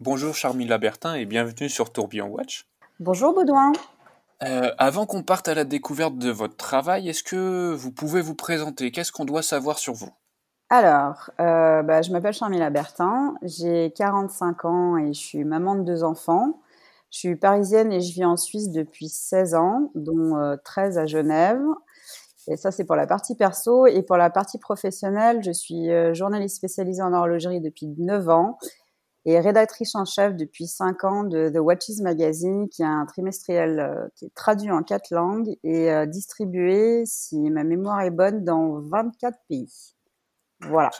Bonjour Charmila Bertin et bienvenue sur Tourbillon Watch. Bonjour Baudouin. Euh, avant qu'on parte à la découverte de votre travail, est-ce que vous pouvez vous présenter? Qu'est-ce qu'on doit savoir sur vous? Alors, euh, bah, je m'appelle Charmila Bertin, j'ai 45 ans et je suis maman de deux enfants. Je suis parisienne et je vis en Suisse depuis 16 ans, dont 13 euh, à Genève. Et ça, c'est pour la partie perso. Et pour la partie professionnelle, je suis journaliste spécialisée en horlogerie depuis 9 ans et rédactrice en chef depuis 5 ans de The Watches Magazine, qui est un trimestriel euh, qui est traduit en quatre langues et euh, distribué, si ma mémoire est bonne, dans 24 pays. Voilà.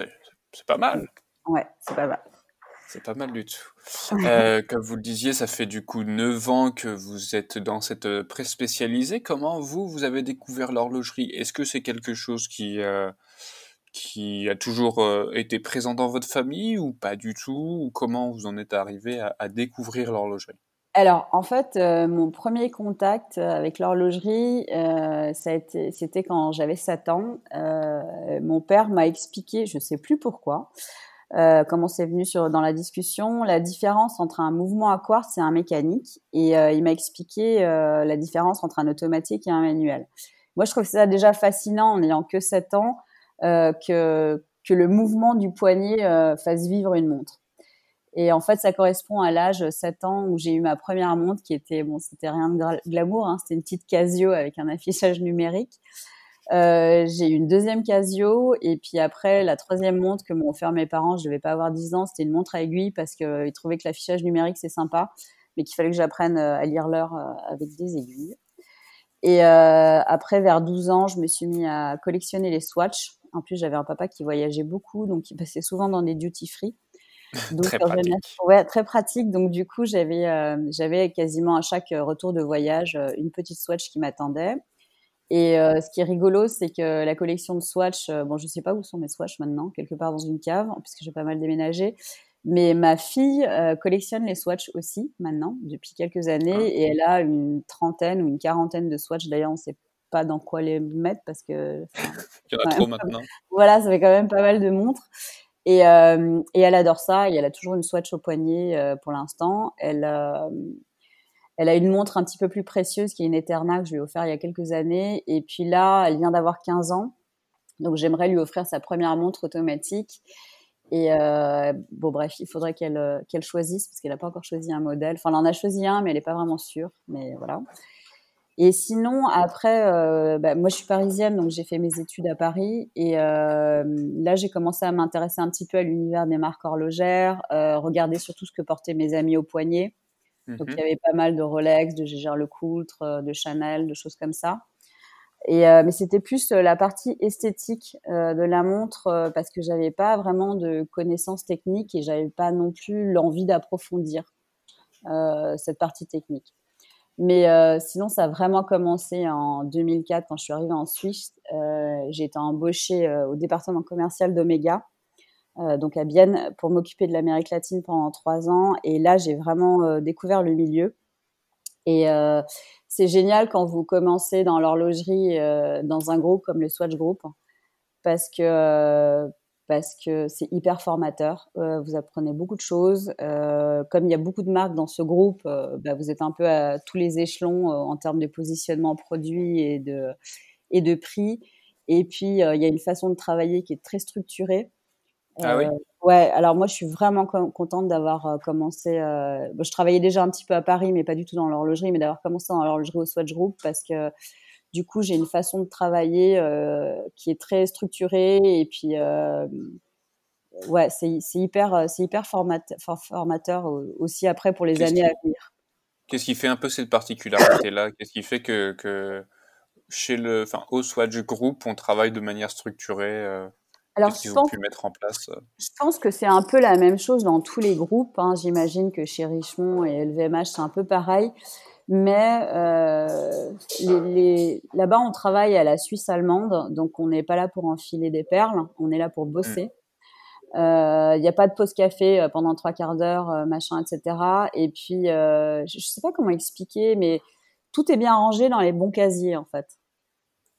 C'est pas mal. Ouais, c'est pas mal. C'est pas mal du tout. Euh, comme vous le disiez, ça fait du coup 9 ans que vous êtes dans cette presse spécialisée. Comment vous, vous avez découvert l'horlogerie? Est-ce que c'est quelque chose qui, qui a toujours euh, été présent dans votre famille ou pas du tout? Ou Comment vous en êtes arrivé à, découvrir l'horlogerie? Alors, en fait, euh, mon premier contact avec l'horlogerie, euh, c'était quand j'avais 7 ans. mon père m'a expliqué, je ne sais plus pourquoi, comment c'est venu sur, dans la discussion, la différence entre un mouvement à quartz et un mécanique. Et il m'a expliqué la différence entre un automatique et un manuel. Moi, je trouve ça déjà fascinant en n'ayant que 7 ans euh, que, que le mouvement du poignet euh, fasse vivre une montre. Et en fait, ça correspond à l'âge 7 ans où j'ai eu ma première montre qui était, bon, c'était rien de glamour, hein, c'était une petite Casio avec un affichage numérique. Euh, j'ai eu une deuxième Casio et puis après la troisième montre que m'ont offert mes parents, je devais pas avoir 10 ans, c'était une montre à aiguille parce qu'ils trouvaient que l'affichage numérique c'est sympa, mais qu'il fallait que j'apprenne à lire l'heure avec des aiguilles. Et euh, après, vers 12 ans, je me suis mis à collectionner les swatchs. En plus, j'avais un papa qui voyageait beaucoup, donc il passait souvent dans des duty free. très pratique. Ouais, très pratique. Donc du coup, j'avais euh, j'avais quasiment à chaque retour de voyage euh, une petite swatch qui m'attendait. Et euh, ce qui est rigolo, c'est que la collection de swatch, euh, bon, je sais pas où sont mes swatchs maintenant, quelque part dans une cave, puisque j'ai pas mal déménagé. Mais ma fille euh, collectionne les swatchs aussi maintenant, depuis quelques années, ah. et elle a une trentaine ou une quarantaine de swatchs. D'ailleurs, on sait pas dans quoi les mettre parce que. Il y en a trop maintenant. Voilà, ça fait quand même pas mal de montres. Et, euh, et elle adore ça. Et elle a toujours une swatch au poignet euh, pour l'instant. Elle, elle a une montre un petit peu plus précieuse qui est une Eterna que je lui ai offert il y a quelques années. Et puis là, elle vient d'avoir 15 ans. Donc j'aimerais lui offrir sa première montre automatique. Et euh, bon, bref, il faudrait qu'elle euh, qu'elle choisisse parce qu'elle n'a pas encore choisi un modèle. Enfin, elle en a choisi un, mais elle n'est pas vraiment sûre. Mais voilà. Et sinon, après, euh, bah, moi, je suis parisienne, donc j'ai fait mes études à Paris. Et euh, là, j'ai commencé à m'intéresser un petit peu à l'univers des marques horlogères, euh, regarder surtout ce que portaient mes amis au poignet. Donc, il y mmh avait pas mal de Rolex, de Gégère Lecoultre, de Chanel, de choses comme ça. Et mais c'était plus la partie esthétique de la montre parce que j'avais pas vraiment de connaissances techniques et j'avais pas non plus l'envie d'approfondir cette partie technique. Mais sinon, ça a vraiment commencé en 2004 quand je suis arrivée en Suisse. j'ai été embauchée au département commercial d'Omega, donc à Bienne, pour m'occuper de l'Amérique latine pendant trois ans. Et là, j'ai vraiment découvert le milieu. Et c'est génial quand vous commencez dans l'horlogerie euh, dans un groupe comme le Swatch Group parce que euh, parce que c'est hyper formateur. Euh, vous apprenez beaucoup de choses. comme il y a beaucoup de marques dans ce groupe, bah, vous êtes un peu à tous les échelons en termes de positionnement produit et de et de prix. Et puis il y a une façon de travailler qui est très structurée. Ah oui. Ouais, alors moi je suis vraiment contente d'avoir euh, commencé. Euh, je travaillais déjà un petit peu à Paris, mais pas du tout dans l'horlogerie, mais d'avoir commencé dans l'horlogerie au Swatch Group parce que du coup j'ai une façon de travailler euh, qui est très structurée et puis ouais, c'est hyper, c'est hyper formateur aussi après pour les années à venir. Qu'est-ce qui fait un peu cette particularité-là? Qu'est-ce qui fait que, que chez le, enfin, au Swatch Group, on travaille de manière structurée alors, je pense, mettre en place euh? Je pense que c'est un peu la même chose dans tous les groupes. Hein. J'imagine que chez Richemont et LVMH, c'est un peu pareil. Mais euh, les, là-bas, on travaille à la Suisse allemande, donc on n'est pas là pour enfiler des perles, on est là pour bosser. Il mmh. n'y euh, a pas de pause café euh, pendant trois quarts d'heure, machin, etc. Et puis, je ne sais pas comment expliquer, mais tout est bien rangé dans les bons casiers, en fait.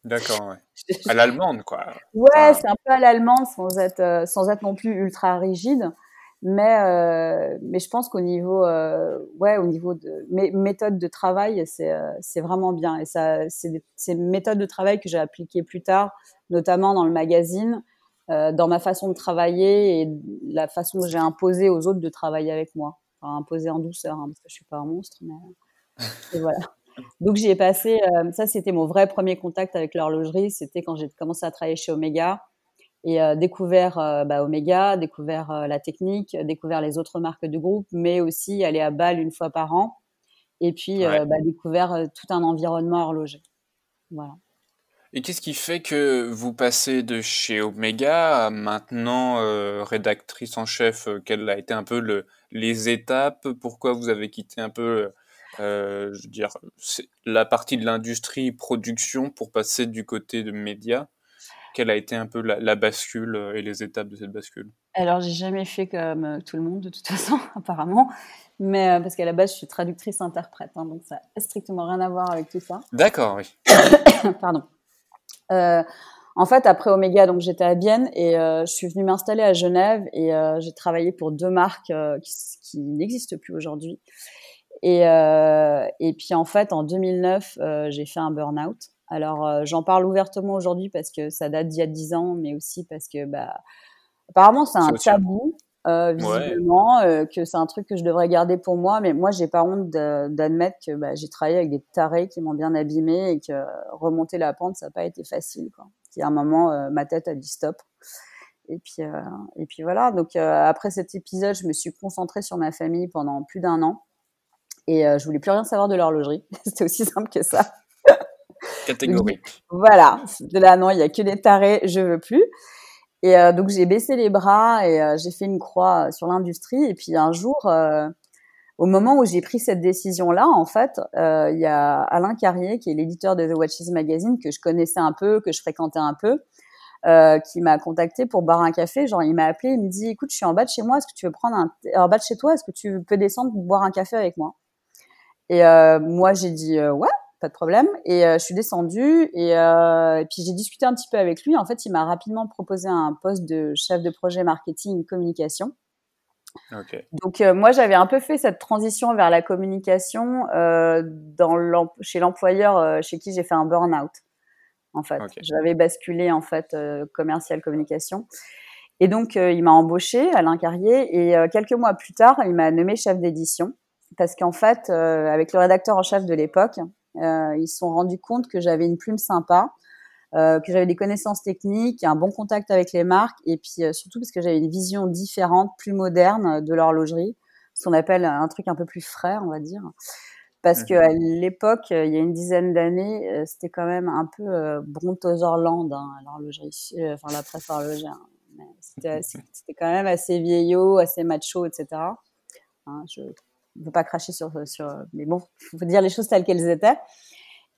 D'accord, ouais. À l'allemande, quoi. Ouais, c'est un peu à l'allemande sans être, sans être non plus ultra rigide. Mais, euh, mais je pense qu'au niveau, euh, ouais, au niveau de mes méthodes de travail, c'est euh, c'est vraiment bien. Et ça, c'est ces méthodes de travail que j'ai appliquées plus tard, notamment dans le magazine, dans ma façon de travailler et la façon que j'ai imposé aux autres de travailler avec moi. Enfin, imposé en douceur, hein, parce que je suis pas un monstre, mais et voilà. Donc j'y ai passé, ça c'était mon vrai premier contact avec l'horlogerie, c'était quand j'ai commencé à travailler chez Omega et euh, découvert euh, bah, Omega, découvert euh, la technique, découvert les autres marques du groupe, mais aussi aller à Bâle une fois par an et puis Ouais. bah, découvert tout un environnement horloger. Voilà. Et qu'est-ce qui fait que vous passez de chez Omega à maintenant euh, rédactrice en chef? euh, Quelles a été un peu le, les étapes? Pourquoi vous avez quitté un peu, euh, je veux dire, la partie de l'industrie production pour passer du côté de médias? Quelle a été un peu la, la bascule euh, et les étapes de cette bascule? Alors j'ai jamais fait comme euh, tout le monde de toute façon, apparemment, mais euh, parce qu'à la base je suis traductrice interprète, hein, donc ça n'a strictement rien à voir avec tout ça. D'accord, oui. Pardon. Euh, en fait, après Omega, donc j'étais à Bienne et euh, je suis venue m'installer à Genève et j'ai travaillé pour deux marques qui, qui n'existent plus aujourd'hui. Et, et puis en fait, en 2009, euh, j'ai fait un burn-out. Alors euh, j'en parle ouvertement aujourd'hui parce que ça date d'il y a dix ans, mais aussi parce que bah, apparemment c'est un tabou. Euh, visiblement, euh, que c'est un truc que je devrais garder pour moi, mais moi j'ai pas honte d'admettre que bah, j'ai travaillé avec des tarés qui m'ont bien abîmé et que remonter la pente ça n'a pas été facile. Quoi. Il y a un moment, euh, ma tête a dit stop. Et puis, euh, et puis voilà. Donc euh, après cet épisode, je me suis concentrée sur ma famille pendant plus d'un an et euh, je voulais plus rien savoir de l'horlogerie. C'était aussi simple que ça. Catégorique. Voilà. De là, non, il y a que des tarés, je veux plus. Et euh, donc j'ai baissé les bras et euh, j'ai fait une croix sur l'industrie. Et puis un jour, euh, au moment où j'ai pris cette décision-là, en fait, euh, il y a Alain Carrier, qui est l'éditeur de The Watches Magazine, que je connaissais un peu, que je fréquentais un peu, euh, qui m'a contacté pour boire un café. Genre, il m'a appelé, il me dit, écoute, je suis en bas de chez moi, est-ce que tu veux prendre un, en bas de chez toi, est-ce que tu peux descendre pour boire un café avec moi? Et euh, moi, j'ai dit, euh, ouais, pas de problème. Et euh, je suis descendue et, euh, et puis j'ai discuté un petit peu avec lui. En fait, il m'a rapidement proposé un poste de chef de projet marketing communication. Ok. Donc euh, moi j'avais un peu fait cette transition vers la communication dans chez l'employeur chez qui j'ai fait un burn-out. En fait, j'avais basculé en fait commercial communication. Et donc il m'a embauché Alain Carrier et quelques mois plus tard il m'a nommé chef d'édition parce qu'en fait avec le rédacteur en chef de l'époque ils se sont rendus compte que j'avais une plume sympa euh, que j'avais des connaissances techniques, un bon contact avec les marques, et puis euh, surtout parce que j'avais une vision différente, plus moderne euh, de l'horlogerie, ce qu'on appelle un truc un peu plus frais, on va dire. Parce Mhm. que à l'époque, euh, il y a une dizaine d'années, euh, c'était quand même un peu euh, Brontosaurland, hein, l'horlogerie, euh, enfin la presse horlogère. C'était quand même assez vieillot, assez macho, etc. Hein, je ne veux pas cracher sur, sur, mais bon, faut dire les choses telles qu'elles étaient.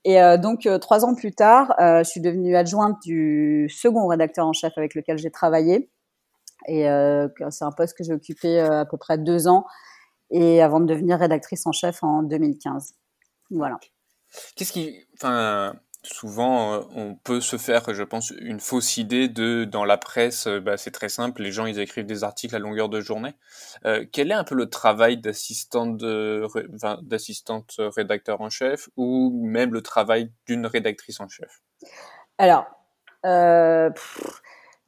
Et euh, donc, euh, trois ans plus tard, euh, je suis devenue adjointe du second rédacteur en chef avec lequel j'ai travaillé. Et c'est un poste que j'ai occupé à peu près deux ans, et avant de devenir rédactrice en chef en 2015. Voilà. Qu'est-ce qui, enfin, souvent euh, on peut se faire, je pense, une fausse idée de dans la presse, euh, bah, c'est très simple, les gens ils écrivent des articles à longueur de journée. Euh, quel est un peu le travail d'assistante rédacteur en chef ou même le travail d'une rédactrice en chef? Alors, dans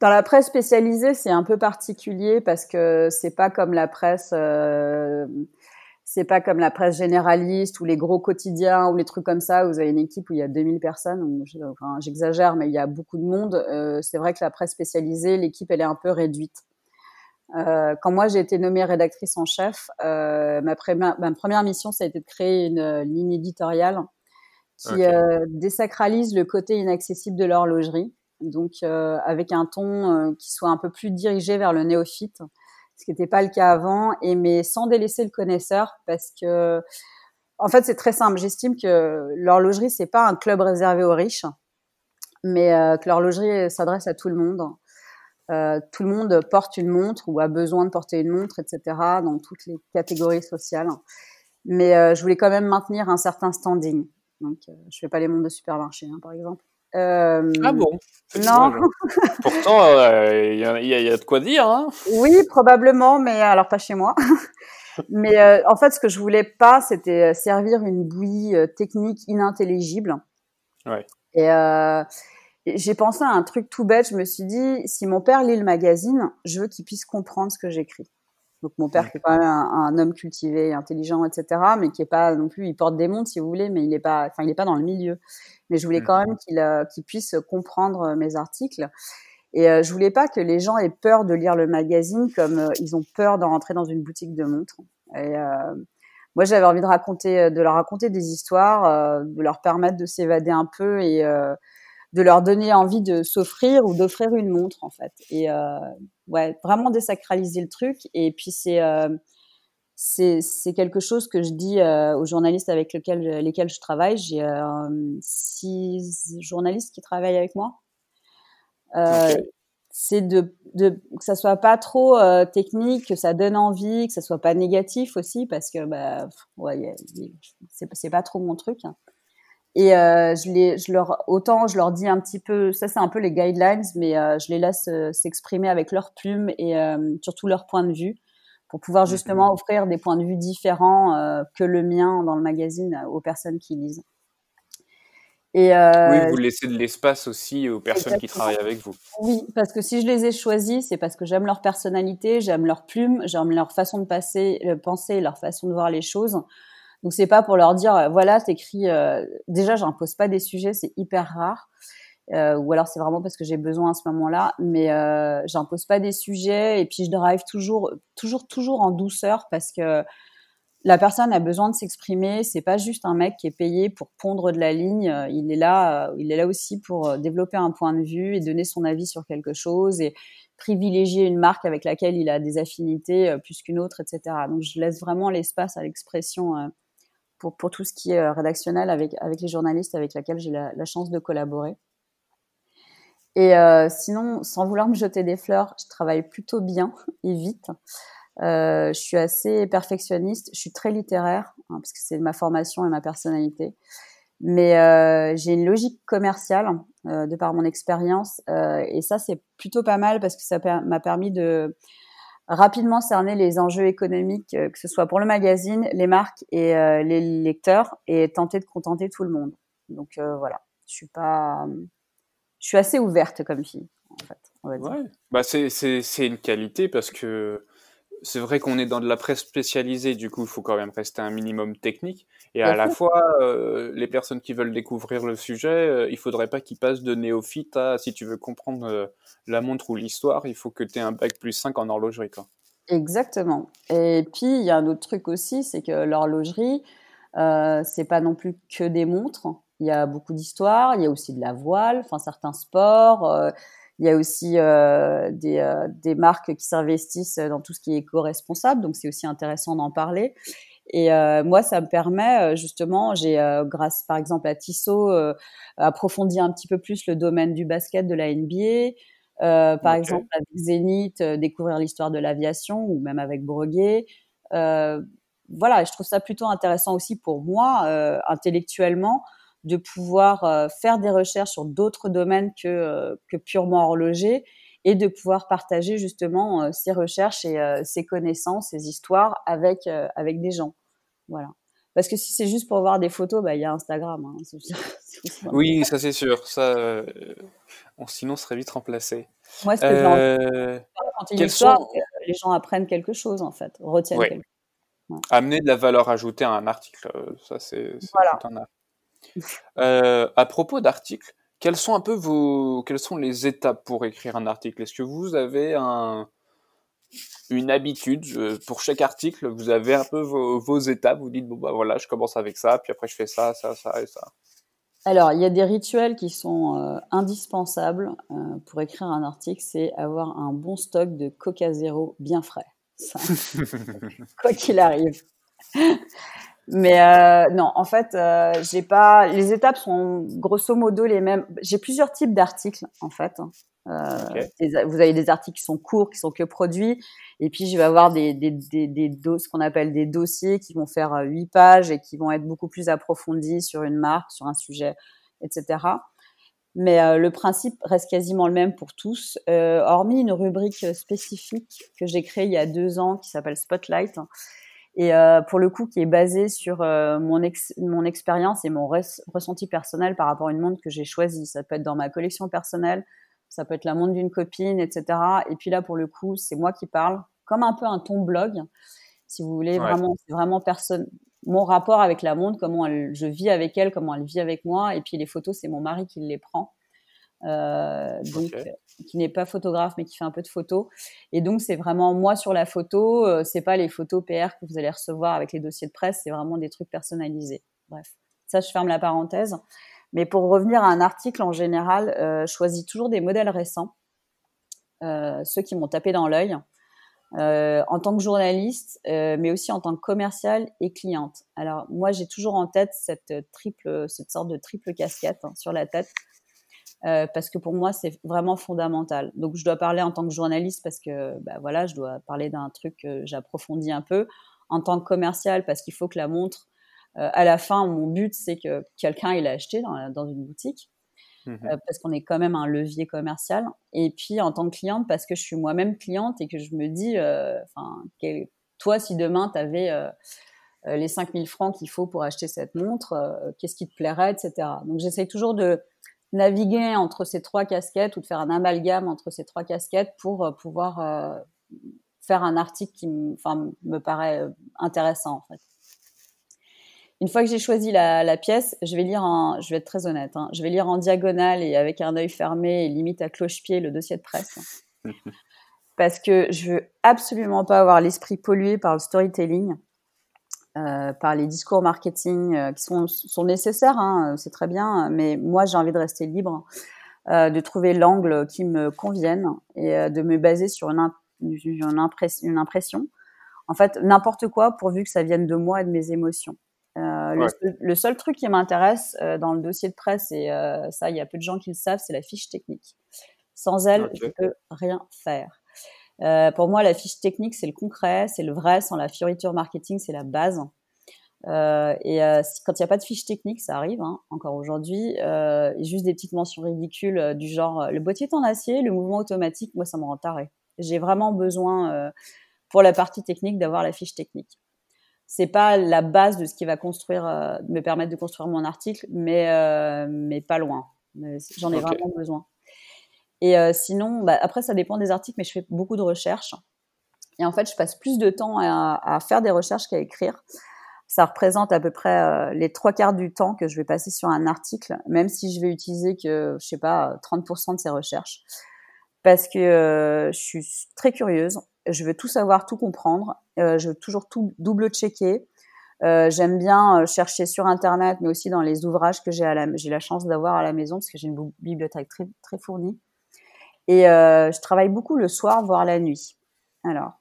la presse spécialisée, c'est un peu particulier parce que c'est pas comme la presse, c'est pas comme la presse généraliste ou les gros quotidiens ou les trucs comme ça où vous avez une équipe où il y a 2000 personnes. Enfin, j'exagère, mais il y a beaucoup de monde. Euh, c'est vrai que la presse spécialisée, l'équipe, elle est un peu réduite. Euh, quand moi j'ai été nommée rédactrice en chef, euh, ma, première, ma première mission, ça a été de créer une euh, ligne éditoriale qui désacralise le côté inaccessible de l'horlogerie, donc avec un ton qui soit un peu plus dirigé vers le néophyte, ce qui n'était pas le cas avant, et mais sans délaisser le connaisseur, parce que en fait c'est très simple. J'estime que l'horlogerie c'est pas un club réservé aux riches, mais euh, que l'horlogerie s'adresse à tout le monde. Euh, tout le monde porte une montre ou a besoin de porter une montre, etc., dans toutes les catégories sociales. Mais euh, je voulais quand même maintenir un certain standing. Donc, je fais pas les montres de supermarché, hein, par exemple. Ah bon Non. Pourtant, il y, a de quoi dire. Hein oui, probablement, mais alors pas chez moi. mais en fait, ce que je voulais pas, c'était servir une bouillie technique inintelligible. Ouais. Et j'ai pensé à un truc tout bête. Je me suis dit, si mon père lit le magazine, je veux qu'il puisse comprendre ce que j'écris. Donc mon père, qui est quand même un, homme cultivé, intelligent, etc., mais qui est pas non plus, il porte des montres si vous voulez, mais il est pas, enfin il est pas dans le milieu. Mais je voulais quand même qu'il euh, puisse comprendre mes articles. Et euh, je voulais pas que les gens aient peur de lire le magazine comme euh, ils ont peur de rentrer dans une boutique de montres. Et euh, moi, j'avais envie de raconter, de leur raconter des histoires, de leur permettre de s'évader un peu et de leur donner envie de s'offrir ou d'offrir une montre en fait. Et euh, ouais, vraiment désacraliser le truc. Et puis c'est euh, c'est quelque chose que je dis euh, aux journalistes avec lesquels, lesquels je travaille. J'ai euh, six journalistes qui travaillent avec moi. Euh, C'est de, de, que ça soit pas trop technique, que ça donne envie, que ça soit pas négatif aussi, parce que bah, ouais, c'est pas trop mon truc. Hein. Et je, les, je leur, autant je leur dis un petit peu, ça c'est un peu les guidelines, mais je les laisse s'exprimer avec leurs plumes et surtout leur point de vue pour pouvoir justement offrir des points de vue différents euh, que le mien dans le magazine aux personnes qui lisent. Et oui, vous laissez de l'espace aussi aux personnes qui travaillent avec vous. Oui, parce que si je les ai choisis, c'est parce que j'aime leur personnalité, j'aime leur plume, j'aime leur façon de passer, penser, leur façon de voir les choses. Donc c'est pas pour leur dire voilà t'écris. Euh, déjà j'impose pas des sujets, c'est hyper rare. Euh, ou alors c'est vraiment parce que j'ai besoin à ce moment-là, mais euh, j'impose pas des sujets et puis je drive toujours, toujours, toujours en douceur parce que la personne a besoin de s'exprimer. C'est pas juste un mec qui est payé pour pondre de la ligne. Il est là, il est là aussi pour développer un point de vue et donner son avis sur quelque chose et privilégier une marque avec laquelle il a des affinités euh, plus qu'une autre, etc. Donc je laisse vraiment l'espace à l'expression pour, tout ce qui est euh, rédactionnel avec les journalistes avec lesquels j'ai la, chance de collaborer. Et euh, sinon, sans vouloir me jeter des fleurs, je travaille plutôt bien et vite. Euh, je suis assez perfectionniste, je suis très littéraire, hein, parce que c'est ma formation et ma personnalité. Mais j'ai une logique commerciale de par mon expérience, et ça c'est plutôt pas mal parce que ça m'a permis de rapidement cerner les enjeux économiques, euh, que ce soit pour le magazine, les marques et euh, les lecteurs, et tenter de contenter tout le monde. Donc euh, voilà, je suis pas, je suis assez ouverte comme fille, en fait. On va dire. Ouais. Bah c'est c'est une qualité parce que c'est vrai qu'on est dans de la presse spécialisée, du coup, il faut quand même rester un minimum technique. Et à la fois, euh, les personnes qui veulent découvrir le sujet, euh, il faudrait pas qu'ils passent de néophyte à, si tu veux comprendre euh, la montre ou l'histoire, il faut que tu aies un bac plus 5 en horlogerie. Quoi. Exactement. Et puis, il y a un autre truc aussi, c'est que l'horlogerie, euh, c'est pas non plus que des montres. Il y a beaucoup d'histoires, il y a aussi de la voile, enfin certains sports. Euh, il y a aussi euh, des, euh, des, marques qui s'investissent dans tout ce qui est éco-responsable, donc c'est aussi intéressant d'en parler. Et euh, moi, ça me permet justement, j'ai grâce par exemple à Tissot approfondi un petit peu plus le domaine du basket de la NBA. par exemple, avec Zénith, découvrir l'histoire de l'aviation, ou même avec Breguet. voilà, je trouve ça plutôt intéressant aussi pour moi, intellectuellement, de pouvoir euh, faire des recherches sur d'autres domaines que, euh, que purement horloger et de pouvoir partager justement ces euh, recherches et ces connaissances, ces histoires avec, avec des gens. Voilà. Parce que si c'est juste pour voir des photos, bah, il y a Instagram. Hein, oui, ça c'est sûr. Ça, sinon, on serait vite remplacé. Moi, ce que euh, j'ai une histoire, sont... les gens apprennent quelque chose, en fait, retiennent quelque chose. Amener de la valeur ajoutée à un article, ça c'est voilà. tout un art. Euh, à propos d'articles, quelles sont un peu vos, quelles sont les étapes pour écrire un article? Est-ce que vous avez un, une habitude? Euh, pour chaque article Vous avez un peu vos, étapes Vous dites bon bah voilà, je commence avec ça, puis après je fais ça, ça, ça et ça. Alors, il y a des rituels qui sont euh, indispensables pour écrire un article, c'est avoir un bon stock de Coca Zéro bien frais. quoi qu'il arrive. Mais euh, non, en fait, euh, j'ai pas. Les étapes sont grosso modo les mêmes. J'ai plusieurs types d'articles en fait. Euh, vous avez des articles qui sont courts, qui sont que produits, et puis je vais avoir des des des, des ce qu'on appelle des dossiers qui vont faire euh, huit pages et qui vont être beaucoup plus approfondis sur une marque, sur un sujet, etc. Mais le principe reste quasiment le même pour tous, hormis une rubrique spécifique que j'ai créée il y a deux ans qui s'appelle Spotlight et euh, pour le coup qui est basée sur mon, ex mon expérience et mon ressenti personnel par rapport à une montre que j'ai choisie. Ça peut être dans ma collection personnelle, ça peut être la montre d'une copine, etc. Et puis là, pour le coup, c'est moi qui parle, comme un peu un ton blog, si vous voulez. Vraiment, c'est vraiment personne. Mon rapport avec la montre, comment elle, je vis avec elle, comment elle vit avec moi. Et puis les photos, c'est mon mari qui les prend. Euh, donc qui n'est pas photographe mais qui fait un peu de photos. Et donc c'est vraiment moi sur la photo. Euh, c'est pas les photos PR que vous allez recevoir avec les dossiers de presse. C'est vraiment des trucs personnalisés. Bref, ça je ferme la parenthèse. Mais pour revenir à un article en général, euh, je choisis toujours des modèles récents, euh, ceux qui m'ont tapé dans l'œil, euh, en tant que journaliste, mais aussi en tant que commercial et cliente. Alors moi, j'ai toujours en tête cette triple, cette sorte de triple casquette hein, sur la tête. Parce que pour moi c'est vraiment fondamental. Donc je dois parler en tant que journaliste parce que bah, voilà, je dois parler d'un truc que j'approfondis un peu. En tant que commercial parce qu'il faut que la montre euh, à la fin, mon but, c'est que quelqu'un il a acheté dans, dans une boutique. Mmh euh, parce qu'on est quand même un levier commercial. Et puis en tant que cliente, parce que je suis moi-même cliente et que je me dis, euh, enfin, toi, si demain tu avais les 5000 francs qu'il faut pour acheter cette montre, qu'est-ce qui te plairait, etc. Donc j'essaye toujours de naviguer entre ces trois casquettes ou de faire un amalgame entre ces trois casquettes pour pouvoir faire un article qui enfin, me paraît intéressant en fait. Une fois que j'ai choisi la, pièce, je vais lire en, je vais être très honnête, hein, je vais lire en diagonale et avec un œil fermé et limite à cloche-pied le dossier de presse. parce que je veux absolument pas avoir l'esprit pollué par le storytelling, euh, par les discours marketing euh, qui sont, sont nécessaires, hein, c'est très bien, mais moi j'ai envie de rester libre, euh, de trouver l'angle qui me convienne et de me baser sur une, une, une impression. En fait, n'importe quoi pourvu que ça vienne de moi et de mes émotions. Euh, le, seul, truc qui m'intéresse euh, dans le dossier de presse, et euh, ça, il y a peu de gens qui le savent, c'est la fiche technique. Sans elle, je peux rien faire. Pour moi, la fiche technique, c'est le concret, c'est le vrai. Sans la fioriture marketing, c'est la base. et quand il n'y a pas de fiche technique, ça arrive hein, encore aujourd'hui. juste des petites mentions ridicules du genre le boîtier est en acier, le mouvement automatique. Moi, ça me rend taré. J'ai vraiment besoin pour la partie technique d'avoir la fiche technique c'est pas la base de ce qui va construire, euh, me permettre de construire mon article, mais euh, mais pas loin. J'en ai vraiment besoin. Et euh, sinon, bah, après ça dépend des articles, mais je fais beaucoup de recherches. Et en fait, je passe plus de temps à, faire des recherches qu'à écrire. Ça représente à peu près les trois quarts du temps que je vais passer sur un article, même si je vais utiliser que, je sais pas, 30% de ces recherches. Parce que je suis très curieuse, je veux tout savoir, tout comprendre. Euh, je veux toujours tout double-checker. Euh, j'aime bien euh, chercher sur Internet, mais aussi dans les ouvrages que j'ai la, la chance d'avoir à la maison, parce que j'ai une bibliothèque très, très fournie. Et euh, je travaille beaucoup le soir, voire la nuit. Alors,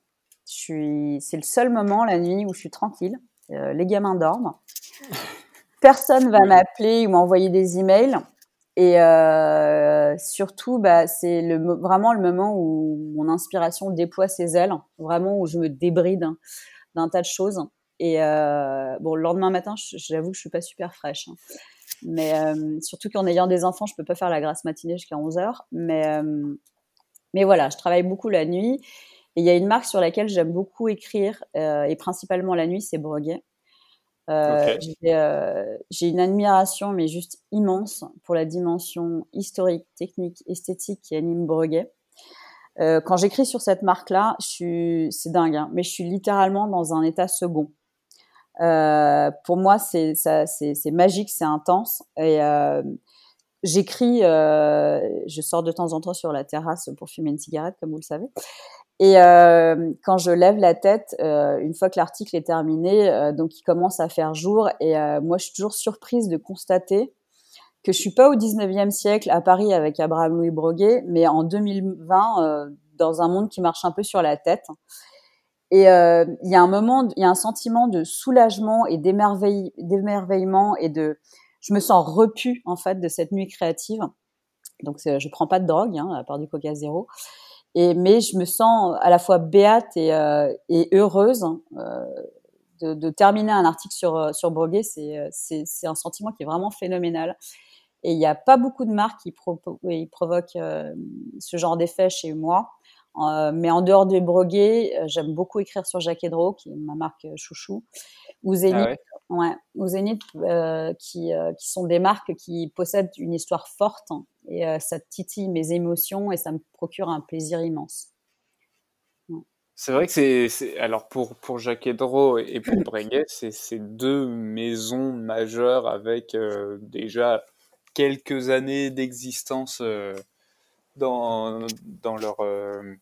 je suis, c'est le seul moment la nuit où je suis tranquille. Euh, les gamins dorment. Personne va m'appeler ou m'envoyer des emails. Et euh, surtout, bah, c'est vraiment le moment où mon inspiration déploie ses ailes, vraiment où je me débride d'un tas de choses. Et bon, le lendemain matin, j'avoue que je suis pas super fraîche. Hein. Mais euh, surtout qu'en ayant des enfants, je peux pas faire la grasse matinée jusqu'à 11 heures. Mais, euh, mais voilà, je travaille beaucoup la nuit. Et il y a une marque sur laquelle j'aime beaucoup écrire, euh, et principalement la nuit, c'est Breguet. J'ai une admiration, mais juste immense, pour la dimension historique, technique, esthétique qui anime Breguet. Quand j'écris sur cette marque-là, c'est dingue, hein, mais je suis littéralement dans un état second. Euh, pour moi, c'est magique, c'est intense. Et euh, j'écris, je sors de temps en temps sur la terrasse pour fumer une cigarette, comme vous le savez. Et euh, quand je lève la tête, euh, une fois que l'article est terminé, euh, donc il commence à faire jour, et euh, moi je suis toujours surprise de constater que je suis pas au 19e siècle à Paris avec Abraham Louis Broguet, mais en 2020 euh, dans un monde qui marche un peu sur la tête. Et il y a un moment, il y a un sentiment de soulagement et d'émerveillement et de, je me sens repu en fait de cette nuit créative. Donc je prends pas de drogue, hein, à part du Coca Zéro. Et, mais je me sens à la fois béate et, euh, heureuse euh, de, terminer un article sur, euh, sur Breguet. C'est, c'est, un sentiment qui est vraiment phénoménal. Et il n'y a pas beaucoup de marques qui provoquent euh, ce genre d'effet chez moi. Euh, mais en dehors des brogués, euh, j'aime beaucoup écrire sur Jacques Edro, qui est ma marque chouchou, ou Zénith, ah ouais. ou Zénith qui, qui sont des marques qui possèdent une histoire forte et ça titille mes émotions et ça me procure un plaisir immense. C'est vrai que c'est, alors pour, pour Jacques et pour Breguet, c'est deux maisons majeures avec déjà quelques années d'existence euh, dans, dans, leur, euh,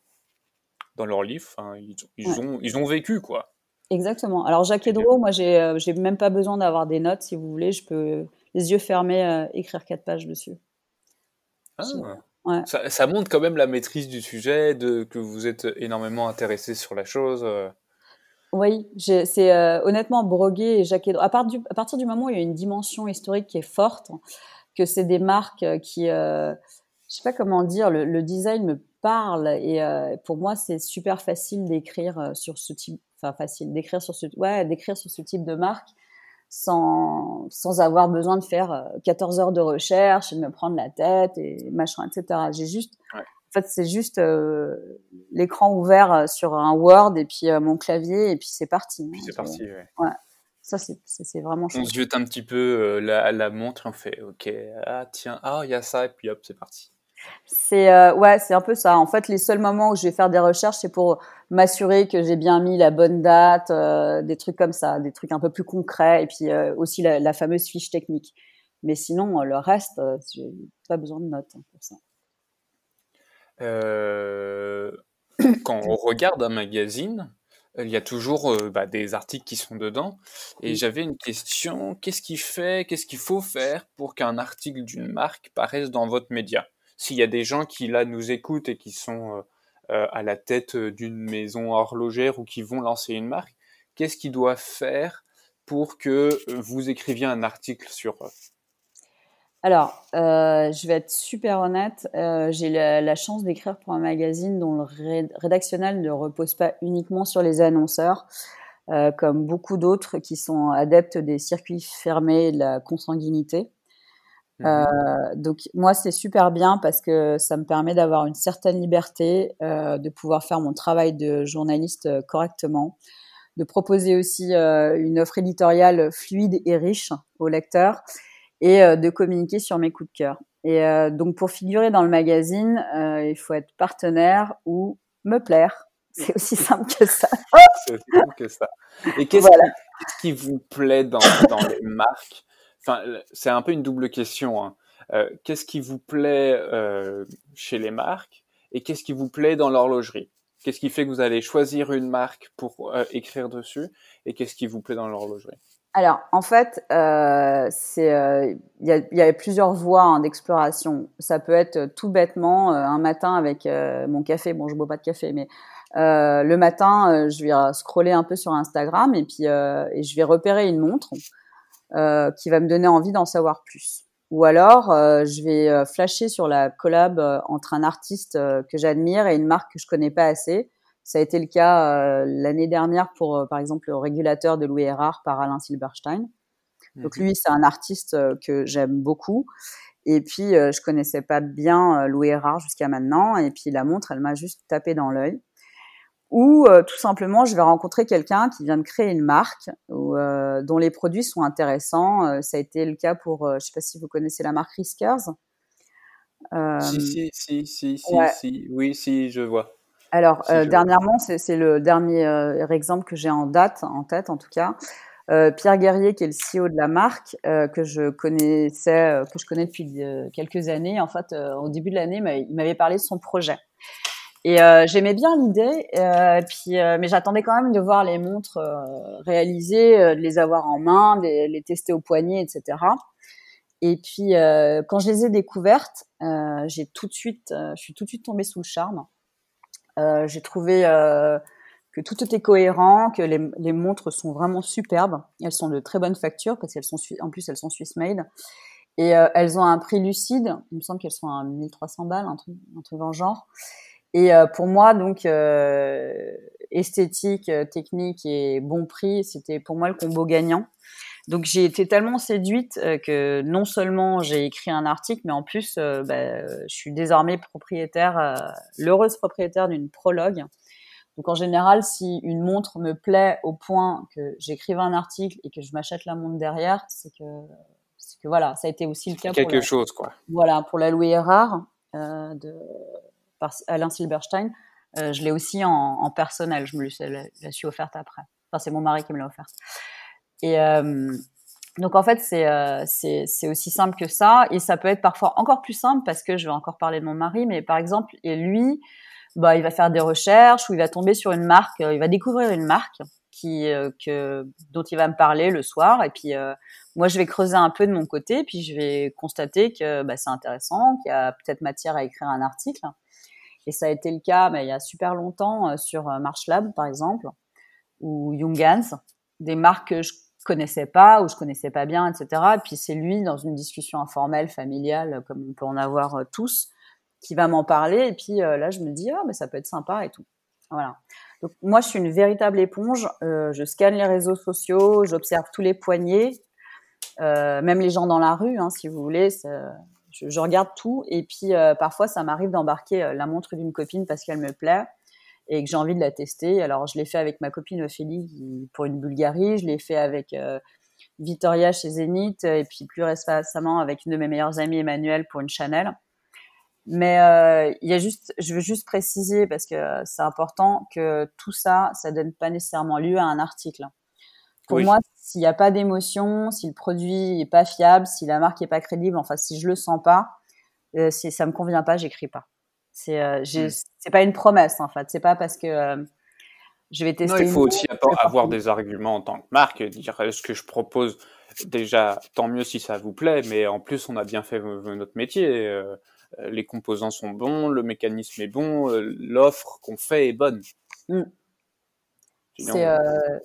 dans leur livre. ils, ils ont, ils ont vécu, quoi. Exactement. Alors, Jacques Edro, moi, j'ai euh, j'ai même pas besoin d'avoir des notes, si vous voulez. Je peux, les yeux fermés, écrire quatre pages dessus. Ah. Ça, ça, montre quand même la maîtrise du sujet, de, que vous êtes énormément intéressé sur la chose. Oui, c'est honnêtement Broguet et Jacques Edro. À, part du, à, partir du moment où il y a une dimension historique qui est forte, que c'est des marques euh, qui, euh, je sais pas comment dire, le, design me parle et euh, pour moi c'est super facile d'écrire sur ce type, enfin facile d'écrire sur ce, ouais, d'écrire sur ce type de marque sans, sans avoir besoin de faire 14 heures de recherche et de me prendre la tête et machin, etc. J'ai juste, en fait, c'est juste l'écran ouvert sur un Word et puis mon clavier et puis c'est parti. Puis c'est parti, ouais. Ça, c'est vraiment On se jette un petit peu euh, la, la, montre on fait OK, ah tiens, ah, il y a ça, et puis hop, c'est parti. C'est euh, ouais, c'est un peu ça. En fait, les seuls moments où je vais faire des recherches, c'est pour m'assurer que j'ai bien mis la bonne date, euh, des trucs comme ça, des trucs un peu plus concrets, et puis aussi la, fameuse fiche technique. Mais sinon, le reste, j'ai pas besoin de notes hein, pour ça. quand on regarde un magazine, il y a toujours euh, bah, des articles qui sont dedans. Et j'avais une question, qu'est-ce qui fait, qu'est-ce qu'il faut faire pour qu'un article d'une marque paraisse dans votre média? S'il y a des gens qui là nous écoutent et qui sont euh, euh, à la tête d'une maison horlogère ou qui vont lancer une marque, qu'est-ce qu'ils doivent faire pour que vous écriviez un article sur eux alors, euh, je vais être super honnête. Euh, j'ai la, chance d'écrire pour un magazine dont le rédactionnel ne repose pas uniquement sur les annonceurs, euh, comme beaucoup d'autres qui sont adeptes des circuits fermés et de la consanguinité. Mmh donc moi, c'est super bien parce que ça me permet d'avoir une certaine liberté, de pouvoir faire mon travail de journaliste correctement, de proposer aussi une offre éditoriale fluide et riche aux lecteurs et euh, de communiquer sur mes coups de cœur. Et euh, donc pour figurer dans le magazine, euh, il faut être partenaire ou me plaire. C'est aussi simple que ça. C'est aussi simple que ça. Et qu'est-ce qui, vous plaît dans, dans les marques? C'est un peu une double question. Hein. qu'est-ce qui vous plaît chez les marques et qu'est-ce qui vous plaît dans l'horlogerie? Qu'est-ce qui fait que vous allez choisir une marque pour écrire dessus et qu'est-ce qui vous plaît dans l'horlogerie? Alors, en fait, euh, euh, il y, a, plusieurs voies hein, d'exploration. Ça peut être tout bêtement euh, un matin avec mon café. Bon, je bois pas de café, mais le matin, je vais scroller un peu sur Instagram et puis et je vais repérer une montre qui va me donner envie d'en savoir plus. Ou alors, je vais flasher sur la collab entre un artiste que j'admire et une marque que je connais pas assez ça a été le cas euh, l'année dernière pour, euh, par exemple, le régulateur de Louis Erard par Alain Silberstein. Donc mhm. lui, c'est un artiste euh, que j'aime beaucoup. Et puis, je connaissais pas bien Louis Erard jusqu'à maintenant. Et puis, la montre, elle m'a juste tapé dans l'œil. Ou tout simplement, je vais rencontrer quelqu'un qui vient de créer une marque dont les produits sont intéressants. ça a été le cas pour, je sais pas si vous connaissez la marque Riskers. si, si, si, si, si, si, oui, si, je vois. Alors, euh, dernièrement, c'est le dernier euh, exemple que j'ai en date, en tête en tout cas. Euh, Pierre Guerrier, qui est le CEO de la marque, que je connaissais, que je connais depuis quelques années. En fait, au début de l'année, il m'avait parlé de son projet. Et j'aimais bien l'idée, puis mais j'attendais quand même de voir les montres réalisées, de les avoir en main, de les tester au poignet, etc. Et puis quand je les ai découvertes, j'ai tout de suite, je suis tout de suite tombée sous le charme. Euh, j'ai trouvé euh, que tout était cohérent, que les, montres sont vraiment superbes. Elles sont de très bonne facture parce qu'elles sont en plus elles sont Swiss made et euh, elles ont un prix lucide. Il me semble qu'elles sont à 1300 balles, un truc, le genre. Et pour moi, donc, esthétique, technique et bon prix, c'était pour moi le combo gagnant. Donc j'ai été tellement séduite que non seulement j'ai écrit un article, mais en plus, bah, je suis désormais propriétaire, l'heureuse propriétaire d'une prologue donc en général, si une montre me plaît au point que j'écrive un article et que je m'achète la montre derrière, c'est que, que voilà, ça a été aussi le cas. Quelque pour chose, quoi. Voilà, pour la Louis Erard euh, de par Alain Silberstein, euh, je l'ai aussi en, personnel. Je me la, la suis offerte après. Enfin, c'est mon mari qui me l'a offerte. Et euh, donc en fait, c'est euh, c'est aussi simple que ça, et ça peut être parfois encore plus simple parce que je vais encore parler de mon mari, mais par exemple, et lui, bah, il va faire des recherches ou il va tomber sur une marque, il va découvrir une marque qui, que, dont il va me parler le soir. Et puis, moi, je vais creuser un peu de mon côté, puis je vais constater que bah, c'est intéressant, qu'il y a peut-être matière à écrire un article. Et ça a été le cas mais il y a super longtemps sur Marchlab, par exemple, ou Jungans, des marques que je connaissais pas ou je connaissais pas bien, etc. Et puis c'est lui, dans une discussion informelle, familiale, comme on peut en avoir tous, qui va m'en parler. Et puis euh, là, je me dis, ah, mais ça peut être sympa et tout. Voilà. Donc moi, je suis une véritable éponge. Euh, je scanne les réseaux sociaux, j'observe tous les poignets, euh, même les gens dans la rue, hein, si vous voulez. Je, regarde tout. Et puis parfois, ça m'arrive d'embarquer la montre d'une copine parce qu'elle me plaît et que j'ai envie de la tester. Alors, je l'ai fait avec ma copine Ophélie pour une Bulgarie. Je l'ai fait avec Victoria chez Zenith et puis plus récemment avec une de mes meilleures amies, Emmanuelle, pour une Chanel. Mais euh, il y a juste, je veux juste préciser parce que c'est important que tout ça, ça donne pas nécessairement lieu à un article. Pour moi, s'il n'y a pas d'émotion, si le produit est pas fiable, si la marque est pas crédible, enfin si je le sens pas, euh, si ça me convient pas, j'écris pas. C'est euh, hmm. c'est pas une promesse en fait. C'est pas parce que euh, je vais tester. Non, il faut aussi avoir des arguments en tant que marque, dire ce que je propose. Déjà, tant mieux si ça vous plaît, mais en plus, on a bien fait notre métier. Euh, euh, les composants sont bons, le mécanisme est bon, euh, l'offre qu'on fait est bonne. Mm. Euh,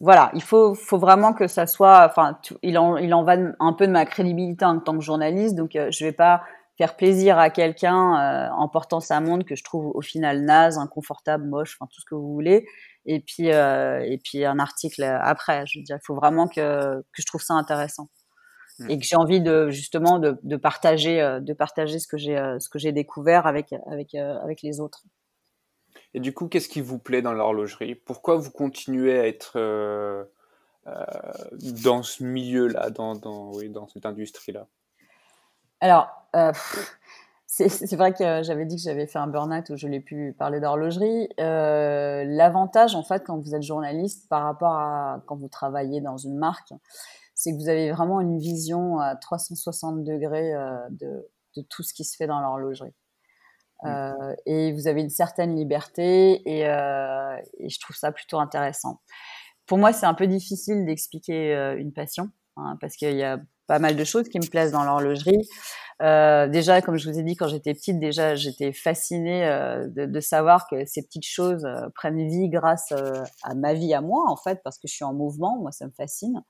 voilà, il faut, faut vraiment que ça soit. Enfin, il en, il en va un peu de ma crédibilité en tant que journaliste, donc je vais pas faire plaisir à quelqu'un en portant sa montre que je trouve au final naze, inconfortable, moche, enfin tout ce que vous voulez. Et puis, et puis un article après. Je veux dire, il faut vraiment que, que je trouve ça intéressant. Mm. et que j'ai envie de justement de, de partager euh, de partager ce que j'ai euh, ce que j'ai découvert avec avec euh, avec les autres. Et du coup, qu'est-ce qui vous plaît dans l'horlogerie? Pourquoi vous continuez à être euh, dans ce milieu-là, dans, cette industrie-là? Alors, euh, c'est vrai que j'avais dit que j'avais fait un burn-out où je l'ai pu parler d'horlogerie. Euh, L'avantage, en fait, quand vous êtes journaliste par rapport à quand vous travaillez dans une marque, c'est que vous avez vraiment une vision à 360 degrés euh, de, de, tout ce qui se fait dans l'horlogerie. Mmh. Euh, et vous avez une certaine liberté et, euh, et, je trouve ça plutôt intéressant. Pour moi, c'est un peu difficile d'expliquer euh, une passion hein, parce qu'il y a pas mal de choses qui me plaisent dans l'horlogerie. Déjà, comme je vous ai dit, quand j'étais petite, déjà, j'étais fascinée de, de, savoir que ces petites choses prennent vie grâce à ma vie à moi, en fait, parce que je suis en mouvement. Moi, ça me fascine.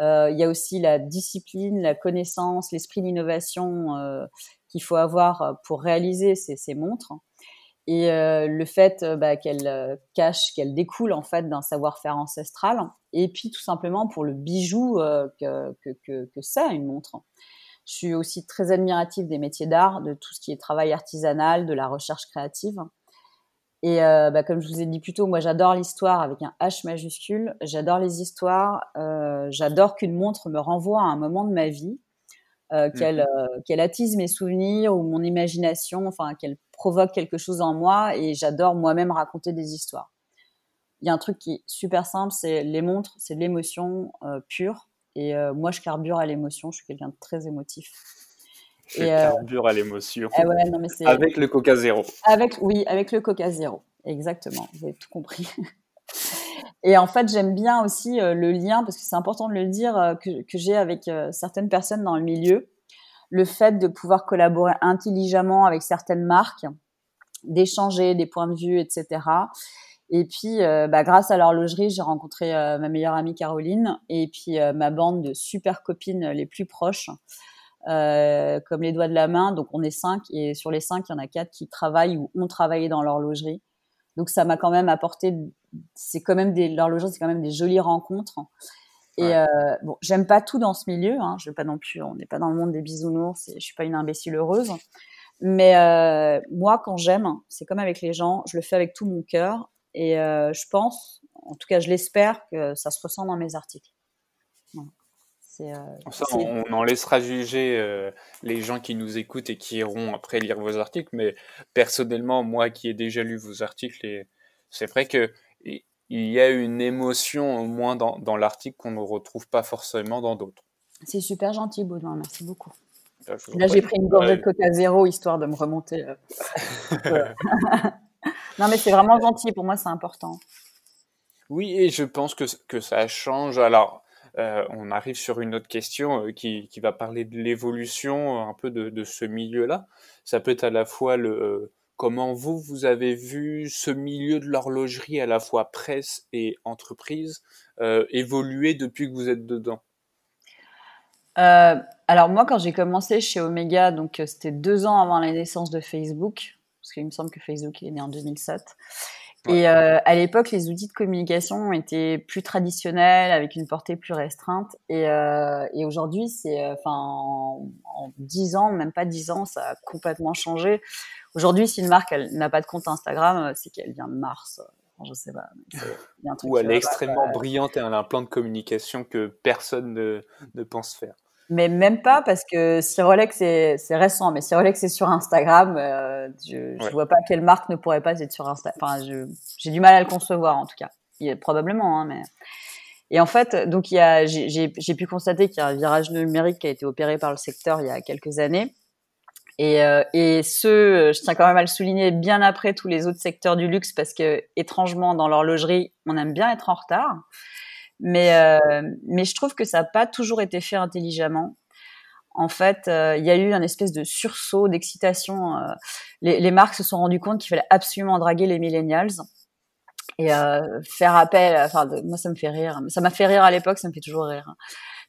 Il y a aussi la discipline, la connaissance, l'esprit d'innovation qu'il faut avoir pour réaliser ces, montres. Et euh, le fait bah, qu'elle cache, qu'elle découle en fait d'un savoir-faire ancestral. Et puis tout simplement pour le bijou que, que, que, c'est une montre. Je suis aussi très admirative des métiers d'art, de tout ce qui est travail artisanal, de la recherche créative. Et euh, bah, comme je vous ai dit plus tôt, moi j'adore l'histoire avec un H majuscule. J'adore les histoires. Euh, j'adore qu'une montre me renvoie à un moment de ma vie, euh, mmh. qu'elle euh, qu'elle attise mes souvenirs ou mon imagination, enfin qu'elle provoque quelque chose en moi. Et j'adore moi-même raconter des histoires. Il y a un truc qui est super simple, c'est les montres, c'est de l'émotion euh, pure. Et moi je carbure à l'émotion. Je suis quelqu'un de très émotif. Je carbure à l'émotion. Eh avec le Coca Zéro. Avec, oui, avec le Coca Zéro. Exactement. Vous avez tout compris. Et en fait, j'aime bien aussi euh, le lien, parce que c'est important de le dire, euh, que, j'ai avec certaines personnes dans le milieu. Le fait de pouvoir collaborer intelligemment avec certaines marques, d'échanger des points de vue, etc. Et puis, bah, grâce à l'horlogerie, j'ai rencontré ma meilleure amie Caroline et puis ma bande de super copines les plus proches comme les doigts de la main. Donc on est cinq et sur les cinq, il y en a quatre qui travaillent ou ont travaillé dans l'horlogerie. Donc ça m'a quand même apporté, c'est quand même des l'horlogerie, c'est quand même des jolies rencontres. Et euh, bon, j'aime pas tout dans ce milieu. Hein, je vais pas non plus, on n'est pas dans le monde des bisounours. Et je suis pas une imbécile heureuse. Mais euh, moi, quand j'aime, c'est comme avec les gens, je le fais avec tout mon cœur. Et euh, je pense, en tout cas, je l'espère que ça se ressent dans mes articles. Euh, ça, on, en laissera juger euh, les gens qui nous écoutent et qui iront après lire vos articles. Mais personnellement, moi qui ai déjà lu vos articles, c'est vrai que il y a une émotion au moins dans, dans l'article qu'on ne retrouve pas forcément dans d'autres. C'est super gentil, Baudouin. Merci beaucoup. Bah, Là, j'ai pris une gorgée de coca zéro histoire de me remonter. Euh, non, mais c'est vraiment gentil. Pour moi, c'est important. Oui, et je pense que, que ça change. Alors, euh, on arrive sur une autre question euh, qui, va parler de l'évolution euh, un peu de, ce milieu-là. Ça peut être à la fois le comment vous, vous avez vu ce milieu de l'horlogerie, à la fois presse et entreprise, évoluer depuis que vous êtes dedans? Alors moi, quand j'ai commencé chez Omega, donc c'était deux ans avant la naissance de Facebook, parce qu'il me semble que Facebook est né en 2007. Et euh, à l'époque, les outils de communication étaient plus traditionnels, avec une portée plus restreinte. Et, euh, et aujourd'hui, c'est, euh, enfin, en dix ans, même pas dix ans, ça a complètement changé. Aujourd'hui, si une marque n'a pas de compte Instagram, c'est qu'elle vient de Mars. Enfin, je sais pas. Ou elle est extrêmement brillante et elle a un plan de communication que personne ne, ne pense faire. Mais même pas parce que si Rolex c'est récent, mais si Rolex est sur Instagram, euh, je, je vois pas quelle marque ne pourrait pas être sur Instagram. Enfin, j'ai du mal à le concevoir en tout cas. Il y a probablement, hein, mais. Et en fait, donc il y a, j'ai pu constater qu'il y a un virage numérique qui a été opéré par le secteur il y a quelques années. Et, euh, et ce, je tiens quand même à le souligner bien après tous les autres secteurs du luxe parce que étrangement dans l'horlogerie, on aime bien être en retard. Mais, euh, mais je trouve que ça n'a pas toujours été fait intelligemment. En fait, euh, il y a eu un espèce de sursaut, d'excitation. Euh, les, marques se sont rendues compte qu'il fallait absolument draguer les millennials et faire appel. Enfin, moi, ça me fait rire. Ça m'a fait rire à l'époque, ça me fait toujours rire.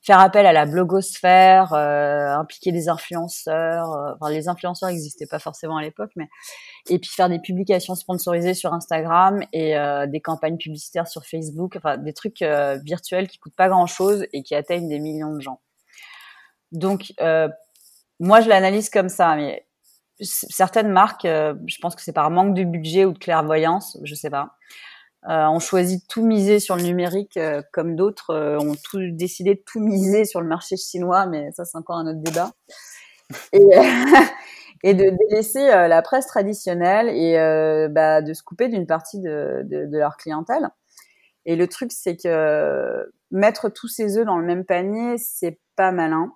Faire appel à la blogosphère, euh, impliquer des influenceurs. Euh, enfin, les influenceurs n'existaient pas forcément à l'époque, mais et puis faire des publications sponsorisées sur Instagram et euh, des campagnes publicitaires sur Facebook, enfin des trucs euh, virtuels qui coûtent pas grand chose et qui atteignent des millions de gens. Donc moi je l'analyse comme ça, mais certaines marques, je pense que c'est par manque de budget ou de clairvoyance, je sais pas euh, on choisit de tout miser sur le numérique, euh, comme d'autres euh, ont tout décidé de tout miser sur le marché chinois, mais ça c'est encore un autre débat. Et, de délaisser la presse traditionnelle et bah, de se couper d'une partie de, leur clientèle. Et le truc, c'est que mettre tous ses œufs dans le même panier, c'est pas malin.